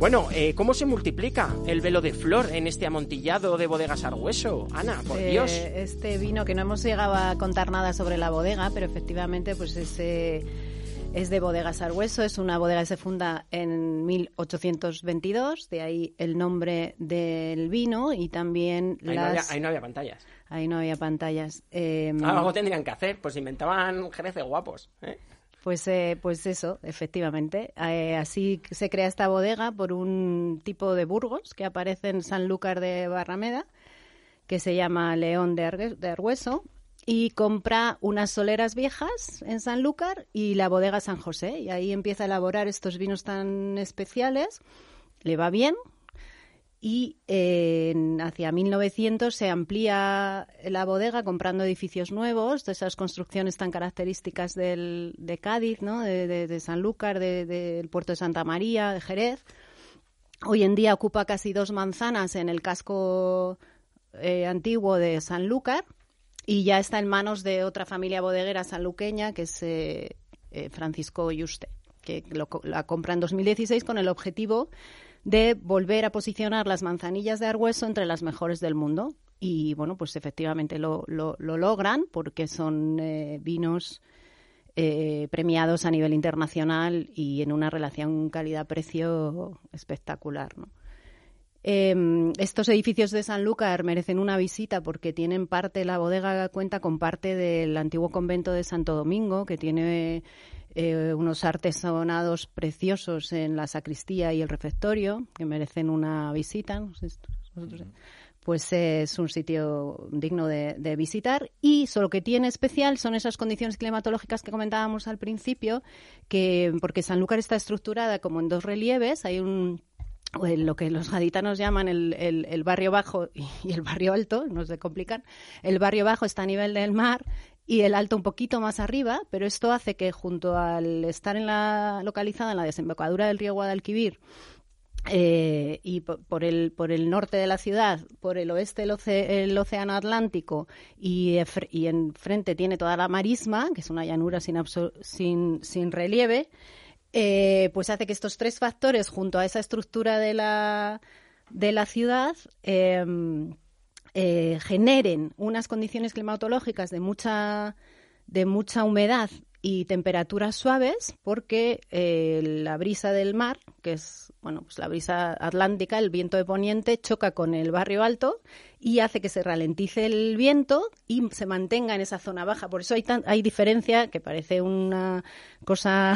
Bueno, eh, ¿cómo se multiplica el velo de flor en este amontillado de bodegas Argüeso? Ana, por eh, Dios. Este vino que no hemos llegado a contar nada sobre la bodega, pero efectivamente pues ese es de Bodegas Argüeso, es una bodega que se funda en 1822, de ahí el nombre del vino y también ahí las... No había, ahí no había pantallas. Ahí no había pantallas. Eh, Algo tendrían que hacer, pues inventaban jerez guapos. ¿eh? Pues, eh, pues eso, efectivamente. Eh, así se crea esta bodega por un tipo de Burgos que aparece en Sanlúcar de Barrameda, que se llama León de, Argüeso y compra unas soleras viejas en Sanlúcar y la bodega San José. Y ahí empieza a elaborar estos vinos tan especiales. Le va bien. Y hacia 1900 se amplía la bodega comprando edificios nuevos, de esas construcciones tan características del, de Cádiz, ¿no? de, de, Sanlúcar, del puerto de Santa María, de Jerez. Hoy en día ocupa casi dos manzanas en el casco eh, antiguo de Sanlúcar y ya está en manos de otra familia bodeguera sanluqueña que es eh, eh, Francisco Yuste, que la compra en 2016 con el objetivo de volver a posicionar las manzanillas de Argüeso entre las mejores del mundo. Y bueno, pues efectivamente lo, lo, logran porque son vinos premiados a nivel internacional y en una relación calidad-precio espectacular. Eh, estos edificios de Sanlúcar merecen una visita porque tienen parte, la bodega cuenta con parte del antiguo convento de Santo Domingo, que tiene eh, unos artesonados preciosos en la sacristía y el refectorio, que merecen una visita. pues es un sitio digno de, de, visitar y solo que tiene especial son esas condiciones climatológicas que comentábamos al principio, que porque Sanlúcar está estructurada como en dos relieves, hay un lo que los gaditanos llaman el, el, barrio bajo y, el barrio alto, no se complican. El barrio bajo está a nivel del mar y el alto un poquito más arriba, pero esto hace que junto al estar en la, localizada en la desembocadura del río Guadalquivir eh, y por, el, por el norte de la ciudad, por el oeste el, océano Atlántico y, y enfrente tiene toda la marisma, que es una llanura sin, sin, sin relieve, eh, pues hace que estos tres factores, junto a esa estructura de la, de la ciudad, em, eh, generen unas condiciones climatológicas de mucha, de mucha humedad y temperaturas suaves porque eh, la brisa del mar, que es bueno, pues la brisa atlántica, el viento de poniente, choca con el barrio alto y hace que se ralentice el viento y se mantenga en esa zona baja. Por eso hay, hay diferencia, que parece una cosa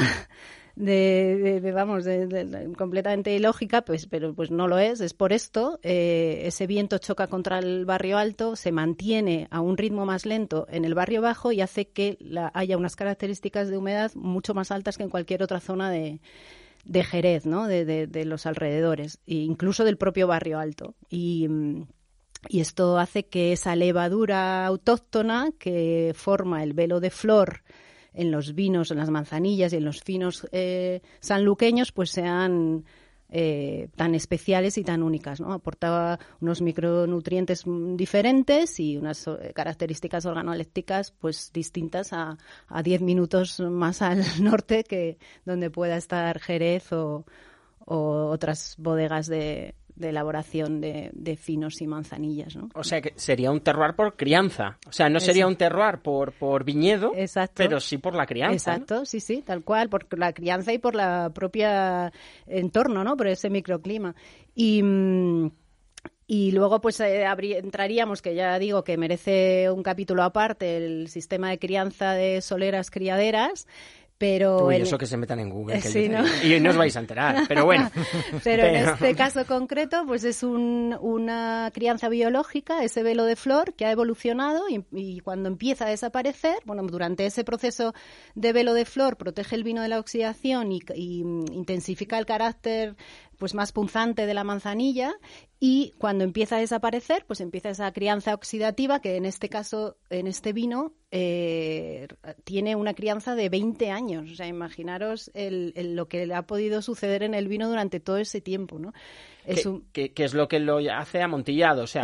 de, vamos, de, completamente ilógica, pues, pero pues no lo es. Es por esto, eh, ese viento choca contra el barrio alto, se mantiene a un ritmo más lento en el barrio bajo y hace que haya unas características de humedad mucho más altas que en cualquier otra zona de, de Jerez, ¿no? De, de, los alrededores, e incluso del propio barrio alto. Y, y esto hace que esa levadura autóctona que forma el velo de flor en los vinos, en las manzanillas y en los finos eh, sanluqueños, pues sean eh, tan especiales y tan únicas. ¿no? Aportaba unos micronutrientes diferentes y unas eh, características organolépticas pues distintas a, a 10 minutos más al norte que donde pueda estar Jerez o, o otras bodegas de, de elaboración de, de, finos y manzanillas. ¿no? O sea que sería un terroir por crianza. O sea, no sería un terroir por, por viñedo, pero sí por la crianza. Exacto, sí, sí, tal cual, por la crianza y por la propia entorno, ¿no? por ese microclima. Y. Y luego, pues eh, entraríamos, que ya digo que merece un capítulo aparte, el sistema de crianza de soleras criaderas, pero Uy, eso que se metan en Google. Y no os vais a enterar, pero bueno. pero, en este caso concreto, pues es una crianza biológica, ese velo de flor que ha evolucionado y, cuando empieza a desaparecer, bueno, durante ese proceso de velo de flor protege el vino de la oxidación y, y intensifica el carácter pues más punzante de la manzanilla y cuando empieza a desaparecer, pues empieza esa crianza oxidativa que en este caso, en este vino, eh, tiene una crianza de 20 años. O sea, imaginaros lo que le ha podido suceder en el vino durante todo ese tiempo, ¿no? Es que, es lo que lo hace amontillado. O sea,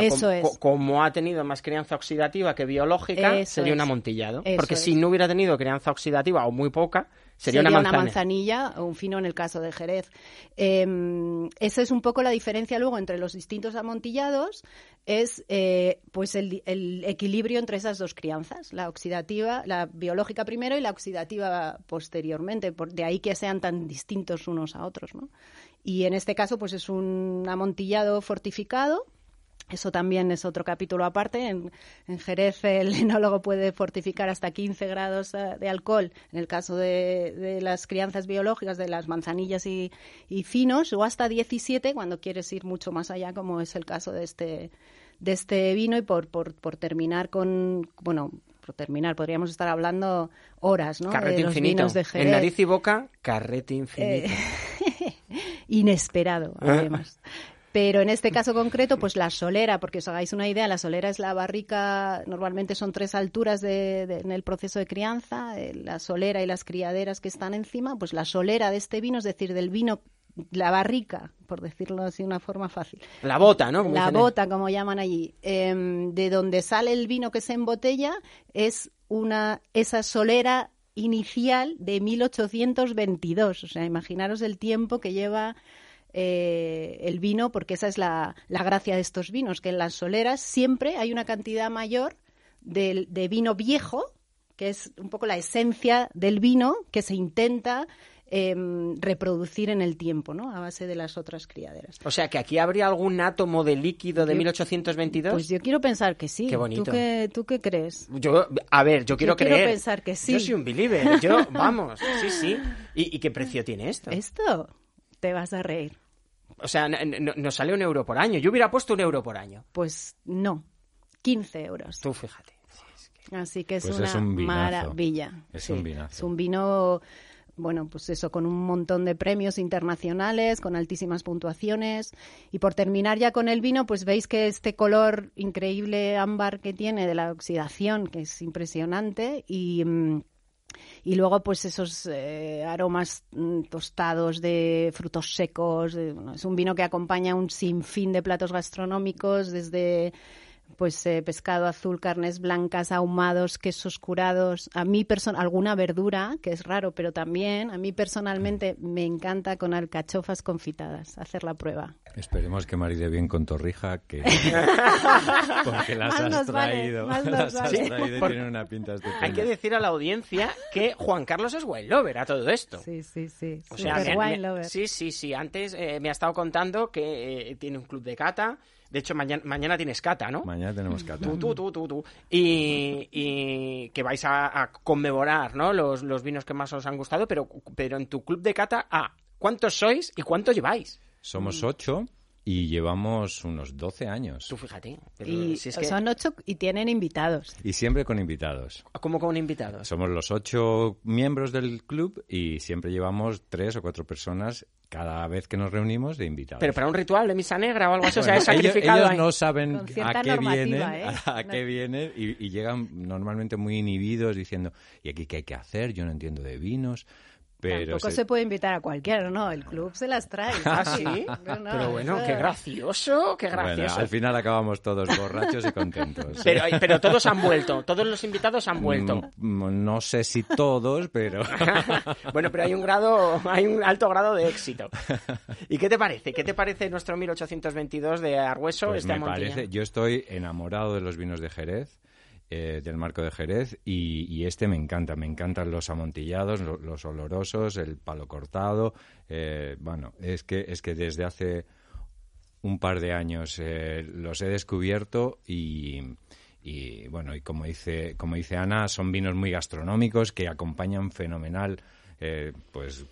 como, ha tenido más crianza oxidativa que biológica, sería un amontillado. Porque si no hubiera tenido crianza oxidativa o muy poca, Sería, una, manzanilla o un fino en el caso de Jerez. Eh, esa es un poco la diferencia luego entre los distintos amontillados, es eh, pues el, equilibrio entre esas dos crianzas, la oxidativa, la biológica primero y la oxidativa posteriormente, por, de ahí que sean tan distintos unos a otros. ¿no? Y en este caso pues es un amontillado fortificado eso también es otro capítulo aparte. En, Jerez el enólogo puede fortificar hasta 15 grados eh, de alcohol en el caso de, las crianzas biológicas, de las manzanillas y, finos, o hasta 17 cuando quieres ir mucho más allá, como es el caso de este, de este vino. Y por, por, por terminar con, bueno, por terminar, podríamos estar hablando horas, ¿no? Carrete infinito. En nariz y boca, carrete infinito. Eh, inesperado, ah. además. Pero en este caso concreto, pues la solera, porque os hagáis una idea, la solera es la barrica, normalmente son tres alturas de, en el proceso de crianza, eh, la solera y las criaderas que están encima, pues la solera de este vino, es decir, del vino la barrica, por decirlo así de una forma fácil. La bota, ¿no? Como la bota, como llaman allí, em, de donde sale el vino que se embotella, es una esa solera inicial de 1822. O sea, imaginaros el tiempo que lleva eh, el vino, porque esa es la, la gracia de estos vinos, que en las soleras siempre hay una cantidad mayor del- de, vino viejo, que es un poco la esencia del vino que se intenta em, reproducir en el tiempo, ¿no? A base de las otras criaderas. O sea, que aquí habría algún átomo de líquido de Yo- 1822. Pues yo quiero pensar que sí. Qué bonito. ¿Tú qué, tú qué crees? Yo, a ver, yo quiero quiero creer. pensar que sí. Yo soy un believer. Yo, vamos, sí, sí. ¿Y, y qué precio tiene esto? Esto te vas a reír. O sea, nos sale un euro por año. Yo hubiera puesto un euro por año. Pues no, 15 euros. Tú fíjate. Así que es Pues una es un vinazo. maravilla. Es Sí, un vinazo. Es un vino, bueno, pues eso, con un montón de premios internacionales, con altísimas puntuaciones. Y por terminar ya con el vino, pues veis que este color increíble ámbar que tiene de la oxidación, que es impresionante, y... mm, y luego, pues esos eh, aromas mm, tostados de frutos secos. de- es un vino que acompaña un sinfín de platos gastronómicos, desde pues eh, pescado azul, carnes blancas, ahumados, quesos curados. A mí alguna verdura, que es raro, pero también a mí personalmente me encanta con alcachofas confitadas. Hacer la prueba. Esperemos que maride bien con torrija, que porque las has vale, traído, las has vale. traído y tienen una pinta estupenda. Hay que decir a la audiencia que Juan Carlos es wine lover a todo esto. Sí, sí, sí. O sea, me- wine lover. sí, sí, sí. Antes eh, me ha estado contando que eh, tiene un club de cata. De hecho, mañana, mañana tienes cata, ¿no? Mañana tenemos cata. Tú, tú, tú, tú, tú. Y, y que vais a, a conmemorar, ¿no? Los, los vinos que más os han gustado, pero, pero en tu club de cata, ah, ¿cuántos sois y cuánto lleváis? Somos ocho y llevamos unos 12 años. Tú fíjate. Y si es que, son ocho y tienen invitados. Y siempre con invitados. ¿Cómo con invitados? Somos los ocho miembros del club y siempre llevamos tres o cuatro personas cada vez que nos reunimos de invitados. Pero para un ritual de misa negra o algo así, o sea, es Bueno, ellos, sacrificado ellos ahí. no saben cierta a qué vienen, ¿eh? a No- qué vienen y, y llegan normalmente muy inhibidos diciendo, ¿y aquí qué hay que hacer? Yo no entiendo de vinos. Pero Tampoco se- se puede invitar a cualquiera, ¿no? El club se las trae. Ah, sí. No, no, pero bueno, eso- qué gracioso, qué Bueno, gracioso. al final acabamos todos borrachos y contentos. Pero, pero todos han vuelto, todos los invitados han vuelto. Mm, No sé si todos, pero... bueno, pero hay un grado, hay un alto grado de éxito. ¿Y qué te parece? ¿Qué te parece nuestro 1822 de Argüeso, Pues este me parece, yo estoy enamorado de los vinos de Jerez, eh, del marco de Jerez, y, y este me encanta. Me encantan los amontillados, lo- los olorosos, el palo cortado. eh, bueno, es que, es que desde hace un par de años eh, los he descubierto y, y, bueno, y como dice, como dice Ana, son vinos muy gastronómicos que acompañan fenomenal eh, pues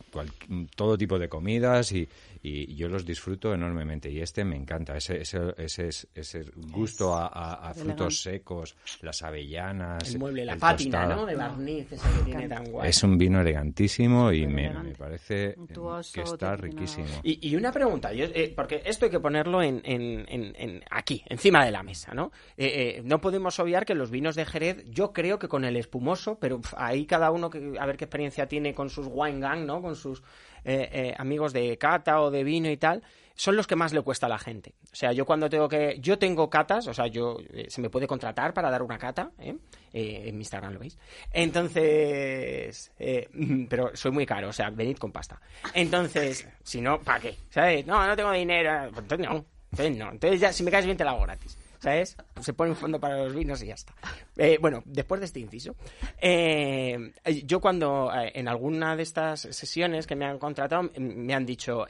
todo tipo de comidas y, y yo los disfruto enormemente y este me encanta ese ese, ese, ese gusto a, a- a frutos secos las avellanas El mueble, la el pátina, tostado. ¿no? De barniz, ese que tiene tan guay. es un vino elegantísimo y me, me parece Untuoso, que está riquísimo Y, y una pregunta, yo, eh, porque esto hay que ponerlo en, en- en- en- aquí, encima de la mesa, ¿no? Eh, eh, no podemos obviar que los vinos de Jerez, yo creo que con el espumoso, pero ahí cada uno que, a ver qué experiencia tiene con sus wine gang, ¿no? Con sus eh, eh, amigos de cata o de vino y tal, son los que más le cuesta a la gente. O sea, yo cuando tengo que, yo tengo catas, o sea, yo eh, se me puede contratar para dar una cata, ¿eh? En mi Instagram lo veis. Entonces, pero soy muy caro, o sea, venid con pasta. Entonces, si no, ¿para qué? No, no tengo dinero, pues entonces no, entonces no, entonces ya si me caes bien te la hago gratis. ¿Sabes? Se pone un fondo para los vinos y ya está. Eh, bueno, después de este inciso, eh, yo cuando eh, en alguna de estas sesiones que me han contratado me han dicho,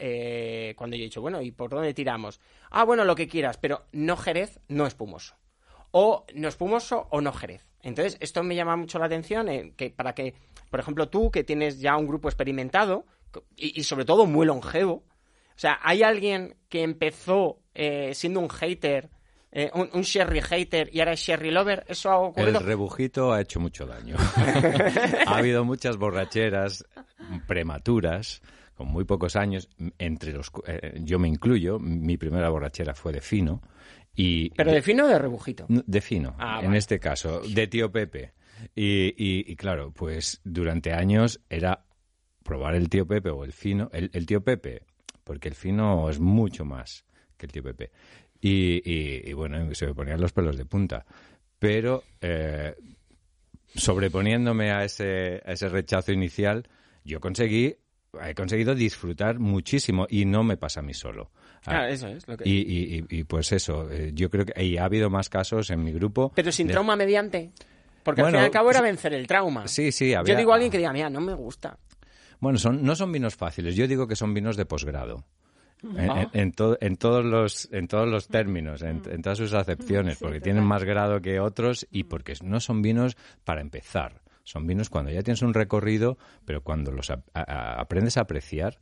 cuando yo he dicho, bueno, ¿y por dónde tiramos? Ah, bueno, lo que quieras, pero no Jerez, no espumoso. O no espumoso o no Jerez. Entonces, esto me llama mucho la atención, que para que, por ejemplo, tú que tienes ya un grupo experimentado y, sobre todo muy longevo, o sea, ¿hay alguien que empezó siendo un hater, eh, un, un sherry hater y ahora es sherry lover? ¿Eso ha El ocurrido? rebujito ha hecho mucho daño. ha habido muchas borracheras prematuras, con muy pocos años, entre los eh, yo me incluyo, mi primera borrachera fue de fino y ¿Pero de fino o de rebujito? De fino, Ah, en vale. este caso, de tío Pepe. Y, y- y claro, pues durante años era probar el tío Pepe o el fino. El, el tío Pepe porque el fino es mucho más que el tío Pepe. Y, bueno, se me ponían los pelos de punta. Pero eh, sobreponiéndome a ese, a ese rechazo inicial, yo conseguí he conseguido disfrutar muchísimo y no me pasa a mí solo. Ah, eso es lo que... y, y, pues eso, eh, yo creo que y ha habido más casos en mi grupo. Pero sin trauma mediante. Porque al fin y al cabo era vencer el trauma. Sí, sí, Yo digo a alguien que diga, mira, no me gusta. Bueno, son, no son vinos fáciles, yo digo que son vinos de posgrado. En, ah. en, todos los, en todos los términos, en, todas sus acepciones, porque tienen más grado que otros y porque no son vinos para empezar. Son vinos cuando ya tienes un recorrido, pero cuando los aprendes a apreciar,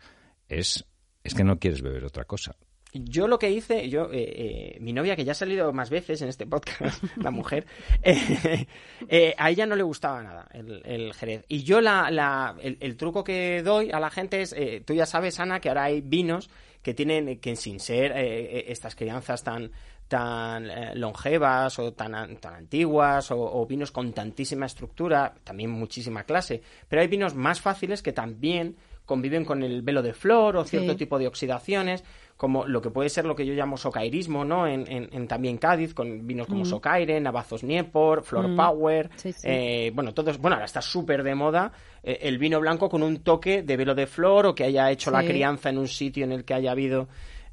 es, es que no quieres beber otra cosa. Yo lo que hice, yo, eh, eh, mi novia, que ya ha salido más veces en este podcast, la mujer, eh, a ella no le gustaba nada el, Jerez. Y yo la, la el, truco que doy a la gente es, tú ya sabes, Ana, que ahora hay vinos que tienen, que sin ser estas crianzas tan, tan eh, longevas o tan, tan antiguas o, vinos con tantísima estructura, también muchísima clase, pero hay vinos más fáciles que también conviven con el velo de flor o cierto tipo de oxidaciones, como lo que puede ser lo que yo llamo socairismo, ¿no? En, en, también Cádiz, con vinos como mm. Socaire, Navazos Niepor, Flor mm. Power, eh, bueno, todos, bueno, ahora está súper de moda eh, el vino blanco con un toque de velo de flor o que haya hecho la crianza en un sitio en el que haya habido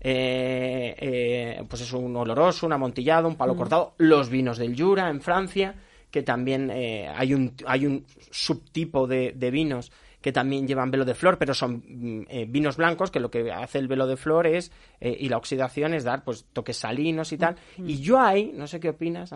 eh, eh, pues es un oloroso, un amontillado, un palo mm. cortado, los vinos del Jura en Francia, que también eh, hay, un, hay un subtipo de, vinos que también llevan velo de flor, pero son mm, vinos blancos, que lo que hace el velo de flor es, y la oxidación es dar pues toques salinos y tal. Mm. Y yo ahí, no sé qué opinas,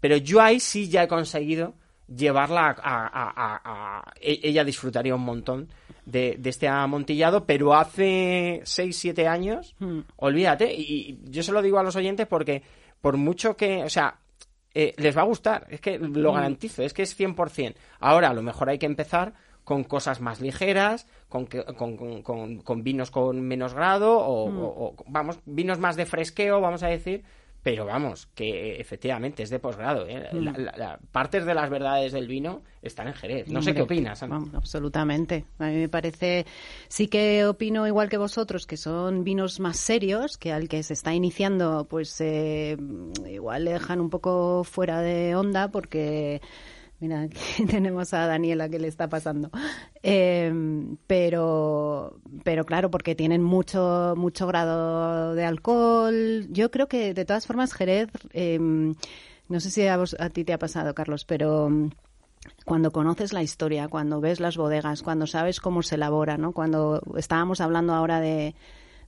pero yo ahí sí ya he conseguido llevarla a, e, ella disfrutaría un montón de, este amontillado, pero hace 6, 7 años, hmm. olvídate, y, yo se lo digo a los oyentes porque por mucho que, o sea, eh, les va a gustar, es que lo hmm. garantizo, es que es 100%. Ahora a lo mejor hay que empezar con cosas más ligeras, con, con, con, con vinos con menos grado o, hmm. o, vamos, vinos más de fresqueo, vamos a decir, pero vamos, que efectivamente es de posgrado. ¿eh? Mm. partes de las verdades del vino están en Jerez. No sé qué opinas. absolutamente. A mí me parece, sí que opino igual que vosotros, que son vinos más serios, que al que se está iniciando, pues eh, igual le dejan un poco fuera de onda porque Mira, aquí tenemos a Daniela que le está pasando. Eh, pero, pero claro, porque tienen mucho, mucho grado de alcohol. Yo creo que de todas formas Jerez, eh, no sé si a, a ti te ha pasado, Carlos, pero mm, cuando conoces la historia, cuando ves las bodegas, cuando sabes cómo se elabora, ¿no? Cuando estábamos hablando ahora de,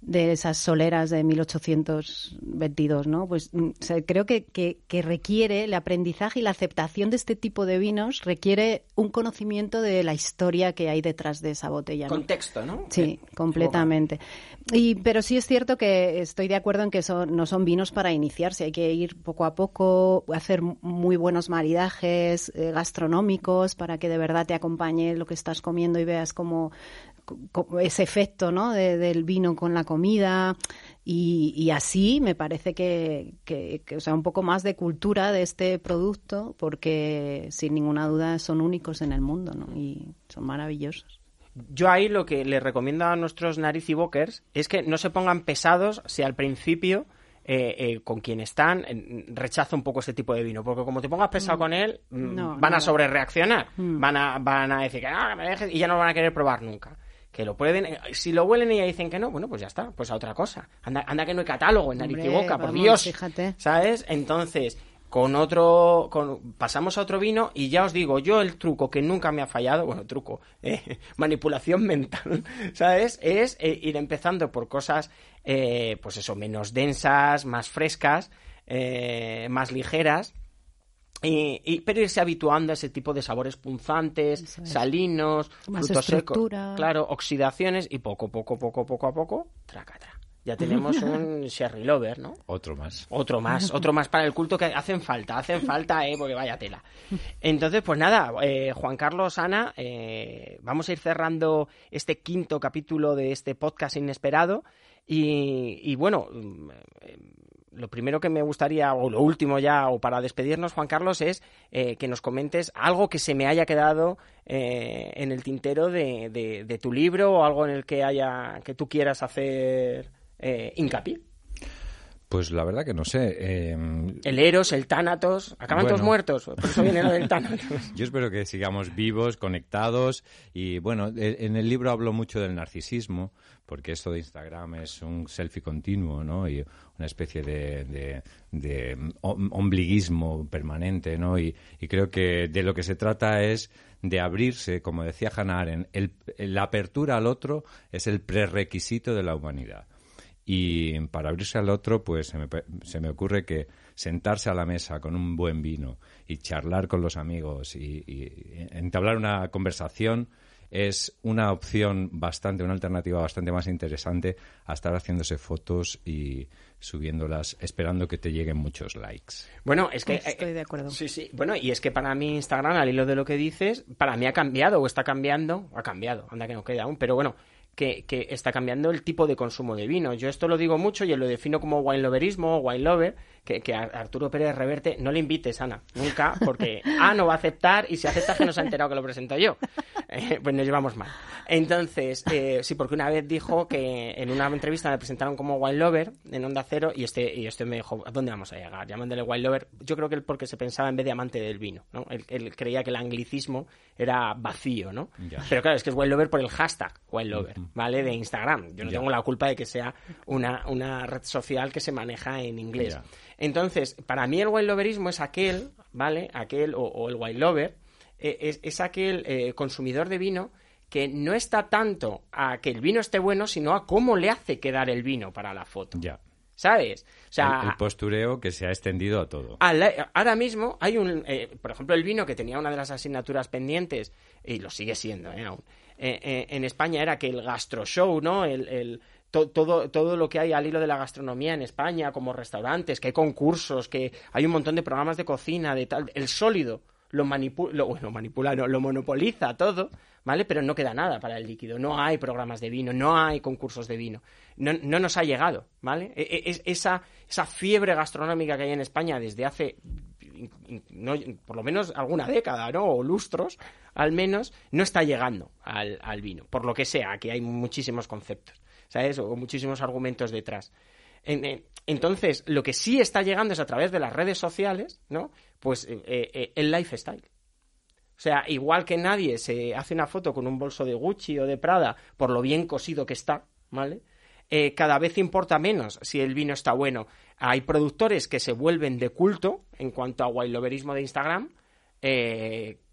de esas soleras de 1822, ¿no? Pues mm, creo que, que, requiere el aprendizaje y la aceptación de este tipo de vinos requiere un conocimiento de la historia que hay detrás de esa botella. Contexto, ¿no? Sí, completamente. Y, pero sí es cierto que estoy de acuerdo en que son, no son vinos para iniciarse, hay que ir poco a poco, hacer muy buenos maridajes eh, gastronómicos para que de verdad te acompañe lo que estás comiendo y veas cómo ese efecto ¿no? del vino con la comida y, así me parece que, que, o sea, un poco más de cultura de este producto porque sin ninguna duda son únicos en el mundo ¿no? y son maravillosos. Yo ahí lo que les recomiendo a nuestros naricibokers es que no se pongan pesados si al principio eh, eh, con quien están rechaza un poco este tipo de vino porque como te pongas pesado mm. con él mm, van a sobre reaccionar mm. van a van a decir que no, me dejes y ya no van a querer probar nunca que lo prueben. Eh, si lo huelen y ya dicen que no, bueno, pues ya está, pues a otra cosa. Anda, anda que no hay catálogo en nariz y boca, por Dios. Fíjate. ¿Sabes? Entonces, con otro, con, pasamos a otro vino y ya os digo, yo el truco que nunca me ha fallado, bueno, truco, eh, manipulación mental, ¿sabes? Es eh, ir empezando por cosas, pues eso, menos densas, más frescas, más ligeras y, pero irse habituando a ese tipo de sabores punzantes, salinos, frutos secos, claro, oxidaciones y poco, poco, poco, poco a poco, tracata. Ya tenemos un Sherry Lover, ¿no? Otro más. Otro más, otro más para el culto que hacen falta, hacen falta, eh, porque vaya tela. Entonces, pues nada, eh, Juan Carlos, Ana, eh, vamos a ir cerrando este quinto capítulo de este podcast inesperado. Y, y bueno, lo primero que me gustaría, o lo último ya, o para despedirnos, Juan Carlos, es eh, que nos comentes algo que se me haya quedado eh, en el tintero de, de, tu libro o algo en el que haya que tú quieras hacer eh, hincapié. Pues la verdad que no sé. Eh... El Eros, el Tánatos, acaban todos muertos. Por eso viene lo del Tánatos. Yo espero que sigamos vivos, conectados. Y bueno, e, en el libro hablo mucho del narcisismo, porque esto de Instagram es un selfie continuo, ¿no? Y una especie de, de, ombliguismo permanente, ¿no? Y, creo que de lo que se trata es de abrirse, como decía Hannah Arendt, la apertura al otro es el prerequisito de la humanidad. Y para abrirse al otro, pues se me, se me, ocurre que sentarse a la mesa con un buen vino y charlar con los amigos y, entablar una conversación es una opción bastante, una alternativa bastante más interesante a estar haciéndose fotos y subiéndolas esperando que te lleguen muchos likes. Bueno, es que... Estoy de acuerdo. Sí, sí. Bueno, y es que para mí Instagram, al hilo de lo que dices, para mí ha cambiado o está cambiando, ha cambiado, anda que no queda aún, pero bueno, que, está cambiando el tipo de consumo de vino. Yo esto lo digo mucho y lo defino como wine loverismo wine lover, que, que, a Arturo Pérez Reverte no le invites, Ana, nunca, porque A no va a aceptar y si acepta que no se ha enterado que lo presento yo. Eh, pues nos llevamos mal. Entonces, eh, sí, porque una vez dijo que en una entrevista me presentaron como wine lover en Onda Cero y este, y este me dijo, ¿a dónde vamos a llegar? Llamándole wine lover. Yo creo que él porque se pensaba en vez de amante del vino, ¿no? Él, creía que el anglicismo era vacío, ¿no? Pero claro, es que es wine lover por el hashtag wine lover, ¿vale? De Instagram. Yo no tengo la culpa de que sea una, una red social que se maneja en inglés. Entonces, para mí el wine loverismo es aquel, ¿vale? Aquel, o, el wine lover, eh, es, aquel eh, consumidor de vino que no está tanto a que el vino esté bueno, sino a cómo le hace quedar el vino para la foto. Ya. ¿Sabes? O sea, el, postureo que se ha extendido a todo. ahora mismo hay un, eh, por ejemplo, el vino que tenía una de las asignaturas pendientes, y lo sigue siendo ¿eh? aún, en España era que el gastro show, ¿no? el, todo, todo lo que hay al hilo de la gastronomía en España, como restaurantes, que hay concursos, que hay un montón de programas de cocina, de tal, el sólido lo, manipula, lo, bueno, manipula, no, lo monopoliza todo, ¿vale? Pero no queda nada para el líquido, no hay programas de vino, no hay concursos de vino, no, no nos ha llegado, ¿vale? E, e, es, esa, esa fiebre gastronómica que hay en España desde hace no, por lo menos alguna década, ¿no? O lustros, al menos, no está llegando al, al vino, por lo que sea, que hay muchísimos conceptos. ¿sabes? O muchísimos argumentos detrás. Entonces, lo que sí está llegando es a través de las redes sociales, ¿no? Pues eh, eh, el lifestyle. O sea, igual que nadie se hace una foto con un bolso de Gucci o de Prada por lo bien cosido que está, ¿vale? Eh, cada vez importa menos si el vino está bueno. Hay productores que se vuelven de culto en cuanto a wailoverismo de Instagram.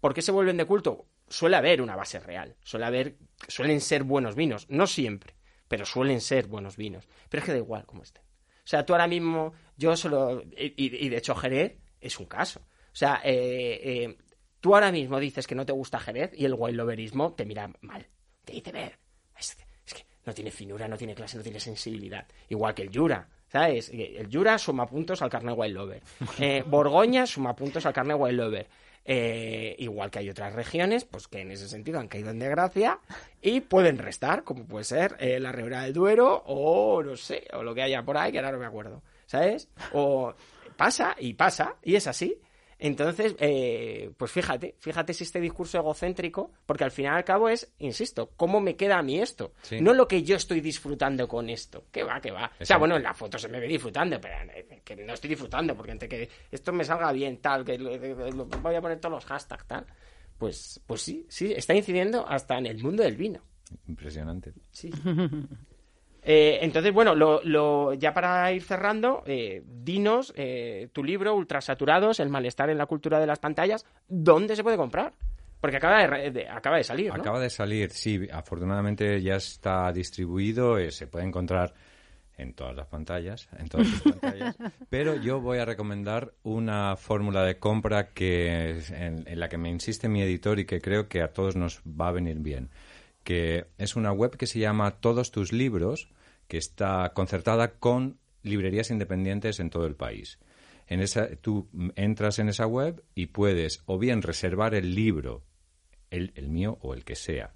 ¿Por qué se vuelven de culto? Suele haber una base real. Suele haber, suelen ser buenos vinos. No siempre pero suelen ser buenos vinos. Pero es que da igual cómo estén. O sea, tú ahora mismo, yo solo, y, de hecho Jerez es un caso. O sea, eh, eh, tú ahora mismo dices que no te gusta Jerez y el loverismo te mira mal. Te dice, ver, es que, no tiene finura, no tiene clase, no tiene sensibilidad. Igual que el Jura. ¿Sabes? El Jura suma puntos al carne Wild Lover. Eh, Borgoña suma puntos al carne Wild Lover. Eh, igual que hay otras regiones, pues que en ese sentido han caído en desgracia y pueden restar, como puede ser eh, la Ribera del Duero o no sé, o lo que haya por ahí, que ahora no me acuerdo, ¿sabes? O pasa y pasa, y es así. Entonces, eh, pues fíjate, fíjate si este discurso egocéntrico, porque al final y al cabo es, insisto, ¿cómo me queda a mí esto? No lo que yo estoy disfrutando con esto. Que va, que va. O sea, bueno, en la foto se me ve disfrutando, pero eh, que no estoy disfrutando, porque entre que esto me salga bien, tal, que voy a poner todos los hashtags, tal. Pues, pues sí, sí, está incidiendo hasta en el mundo del vino. Impresionante. Sí. Eh, entonces, bueno, lo, ya para ir cerrando, eh, dinos eh, tu libro, Ultrasaturados, el malestar en la cultura de las pantallas, ¿dónde se puede comprar? Porque acaba de, acaba de salir, ¿no? Acaba de salir, sí. Afortunadamente ya está distribuido, se puede encontrar en todas las pantallas, en todas las pantallas. Pero yo voy a recomendar una fórmula de compra que en, en, la que me insiste mi editor y que creo que a todos nos va a venir bien que es una web que se llama Todos tus libros, que está concertada con librerías independientes en todo el país. En esa, tú entras en esa web y puedes o bien reservar el libro, el, mío o el que sea,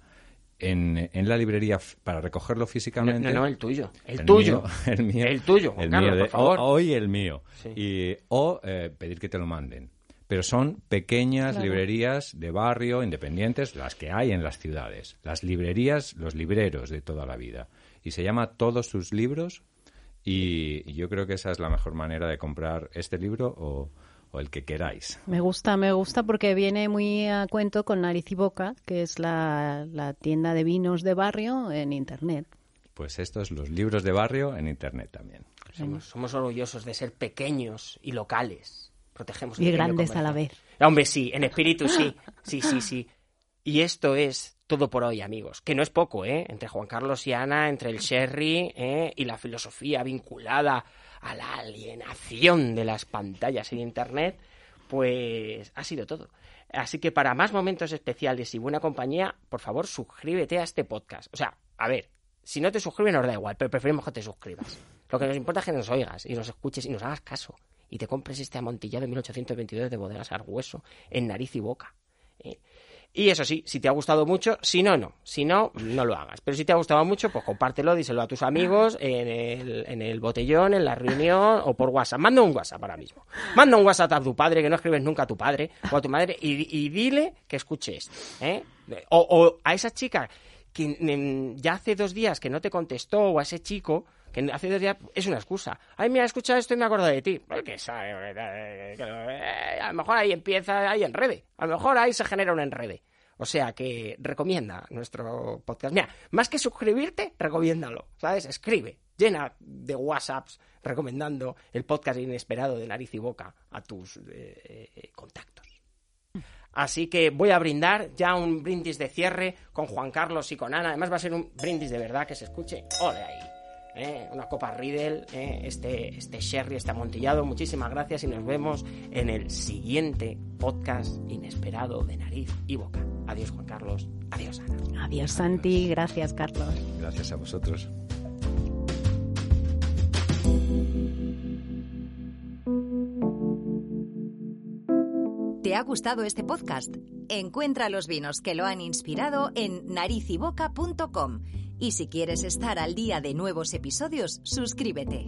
en, en la librería para recogerlo físicamente. No, no, el tuyo. El, tuyo. mío, el mío. El tuyo, Juan el Carlos, mío por favor. hoy el mío. Sí. Y, o eh, pedir que te lo manden. Pero son pequeñas Claro. librerías de barrio, independientes, las que hay en las ciudades. Las librerías, los libreros de toda la vida. Y se llama Todos sus libros. Y, y yo creo que esa es la mejor manera de comprar este libro o, o el que queráis. Me gusta, me gusta porque viene muy a cuento con Nariz y Boca, que es la, la tienda de vinos de barrio en Internet. Pues estos, los libros de barrio en Internet también. Somos, somos orgullosos de ser pequeños y locales. Protegemos Y grandes a la vez. Hombre, sí, en espíritu sí. Sí, sí, sí. Y esto es todo por hoy, amigos. Que no es poco, ¿eh? Entre Juan Carlos y Ana, entre el sherry ¿eh? y la filosofía vinculada a la alienación de las pantallas en Internet, pues ha sido todo. Así que para más momentos especiales y buena compañía, por favor, suscríbete a este podcast. O sea, a ver, si no te suscribes nos da igual, pero preferimos que te suscribas. Lo que nos importa es que nos oigas y nos escuches y nos hagas caso. Y te compres este amontillado de 1822 de bodegas Argüeso en nariz y boca. Y eso sí, si te ha gustado mucho, si no, no. Si no, no lo hagas. Pero si te ha gustado mucho, pues compártelo, díselo a tus amigos en el, en el botellón, en la reunión o por WhatsApp. Manda un WhatsApp ahora mismo. Manda un WhatsApp a tu padre, que no escribes nunca a tu padre o a tu madre, y, dile que escuche esto. ¿eh? O, o a esa chica que mm, ya hace dos días que no te contestó, o a ese chico que hace días es una excusa. Ay, mira, he escuchado esto y me acuerdo de ti. Que sabe, eh, eh, a lo mejor ahí empieza, ahí enrede. A lo mejor ahí se genera un enrede. O sea que recomienda nuestro podcast. Mira, más que suscribirte, recomiéndalo. ¿Sabes? Escribe, llena de WhatsApps recomendando el podcast inesperado de nariz y boca a tus eh, contactos. Así que voy a brindar ya un brindis de cierre con Juan Carlos y con Ana. Además va a ser un brindis de verdad que se escuche. ¡Ole ahí! ¿Eh? Una copa Riddle, ¿eh? este, este sherry, este amontillado. Muchísimas gracias y nos vemos en el siguiente podcast inesperado de nariz y boca. Adiós Juan Carlos. Adiós Ana. Adiós, Santi. Gracias, Carlos. Gracias a vosotros. ¿Te ha gustado este podcast? Encuentra los vinos que lo han inspirado en narizyboca.com y si quieres estar al día de nuevos episodios, suscríbete.